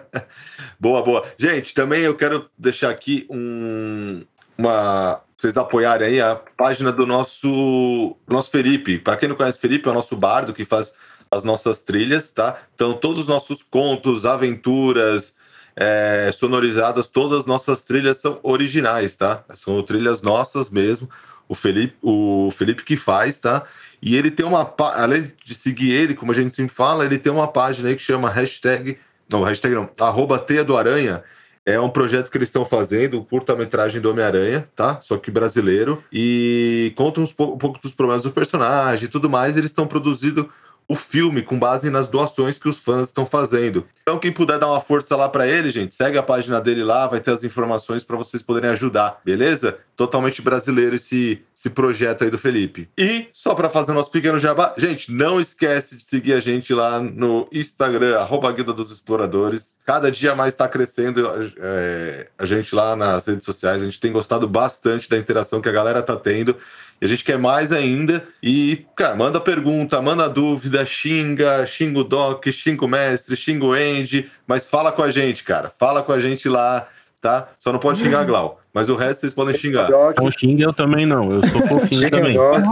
boa, boa. Gente, também eu quero deixar aqui um, uma. Vocês apoiarem aí a página do nosso, nosso Felipe. Para quem não conhece, Felipe é o nosso bardo que faz as nossas trilhas, tá? Então, todos os nossos contos, aventuras, é, sonorizadas, todas as nossas trilhas são originais, tá? São trilhas nossas mesmo. O Felipe, o Felipe que faz, tá? E ele tem uma. Além de seguir ele, como a gente sempre fala, ele tem uma página aí que chama hashtag. Não, hashtag não. Arroba Teia do Aranha. É um projeto que eles estão fazendo, um curta-metragem do Homem-Aranha, tá? Só que brasileiro. E conta um pouco dos problemas do personagem e tudo mais. Eles estão produzindo o filme com base nas doações que os fãs estão fazendo. Então, quem puder dar uma força lá pra ele, gente, segue a página dele lá, vai ter as informações pra vocês poderem ajudar, beleza? Totalmente brasileiro esse, esse projeto aí do Felipe. E, só pra fazer nosso pequeno jabá, gente, não esquece de seguir a gente lá no Instagram, arroba Guilda dos Exploradores. Cada dia mais tá crescendo é, a gente lá nas redes sociais, a gente tem gostado bastante da interação que a galera tá tendo. E a gente quer mais ainda. E, cara, manda pergunta, manda dúvida, xinga, xinga o Doc, xinga o mestre, xinga o Andy, mas fala com a gente, cara. Fala com a gente lá, tá? Só não pode xingar a Glau. Mas o resto vocês podem xingar. Não xinga eu também não. Eu sou fofinho também. o Doc,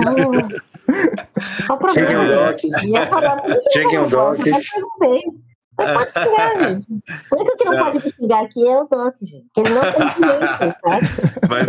Qual o cheguem o problema? Doc. Cheguem o Doc. pode xingar, gente. O único que não É. pode me xingar aqui é o Doc, gente. Ele não tem direito, tá? Mas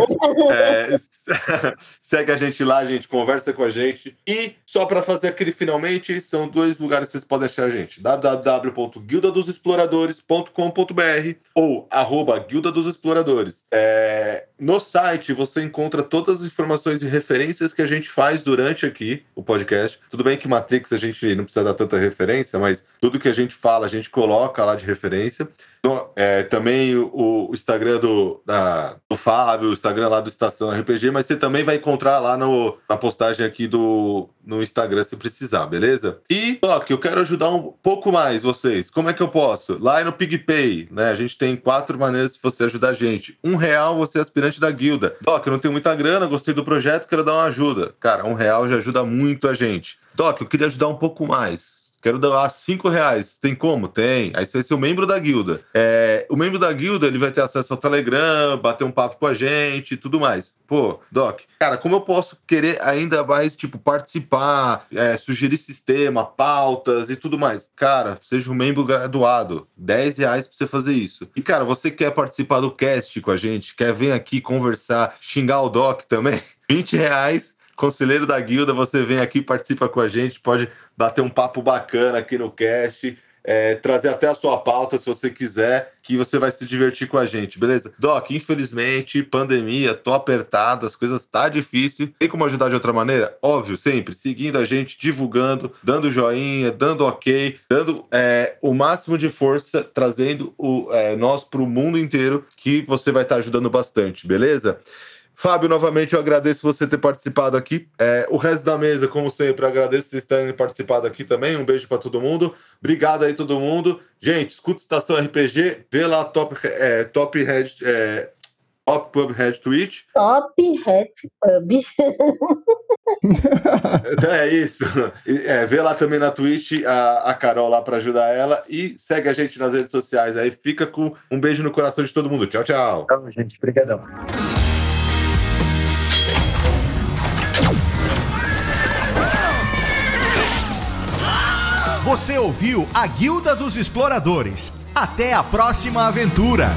é, segue a gente lá, gente, conversa com a gente. E só para fazer aquele finalmente, são dois lugares que vocês podem achar a gente: www.guildadosexploradores.com.br ou arroba Guilda dos Exploradores. É, no site você encontra todas as informações e referências que a gente faz durante aqui o podcast. Tudo bem que Matrix a gente não precisa dar tanta referência, mas tudo que a gente fala a gente coloca lá de referência. No- é, também o, o Instagram do, da- do Fábio, o Instagram lá do Estação RPG, mas você também vai encontrar lá no, na postagem aqui do no Instagram se precisar, beleza? E, Doc, eu quero ajudar um pouco mais vocês. Como é que eu posso? Lá no PigPay, né? A gente tem quatro maneiras de você ajudar a gente. Um real você é aspirante da guilda. Doc, eu não tenho muita grana, gostei do projeto, quero dar uma ajuda. Cara, um real já ajuda muito a gente. Doc, eu queria ajudar um pouco mais. Quero dar cinco reais. Tem como? Tem. Aí você vai ser o membro da guilda. É, o membro da guilda ele vai ter acesso ao Telegram, bater um papo com a gente e tudo mais. Pô, Doc, cara, como eu posso querer ainda mais, tipo, participar, é, sugerir sistema, pautas e tudo mais? Cara, seja um membro graduado. 10 reais pra você fazer isso. E, cara, você quer participar do cast com a gente? Quer vir aqui conversar, xingar o Doc também? 20 reais. Conselheiro da guilda, você vem aqui, participa com a gente, pode bater um papo bacana aqui no cast, é, trazer até a sua pauta se você quiser, que você vai se divertir com a gente, beleza? Doc, infelizmente, pandemia, tô apertado, as coisas tá difícil. Tem como ajudar de outra maneira? Óbvio, sempre, seguindo a gente, divulgando, dando joinha, dando ok, dando é, o máximo de força, trazendo o, é, nós pro mundo inteiro, que você vai estar ajudando bastante, beleza? Fábio, novamente eu agradeço você ter participado aqui. É, o resto da mesa, como sempre, agradeço vocês terem participado aqui também. Um beijo para todo mundo. Obrigado aí, todo mundo. Gente, escuta Estação RPG, vê lá Top, é, top Head. É, Top Pub Head Twitch. Top Hat Pub. É isso. É, vê lá também na Twitch a, a Carol lá para ajudar ela e segue a gente nas redes sociais aí. Fica com um beijo no coração de todo mundo. Tchau, tchau. Então, gente, brigadão. Você ouviu a Guilda dos Exploradores. Até a próxima aventura!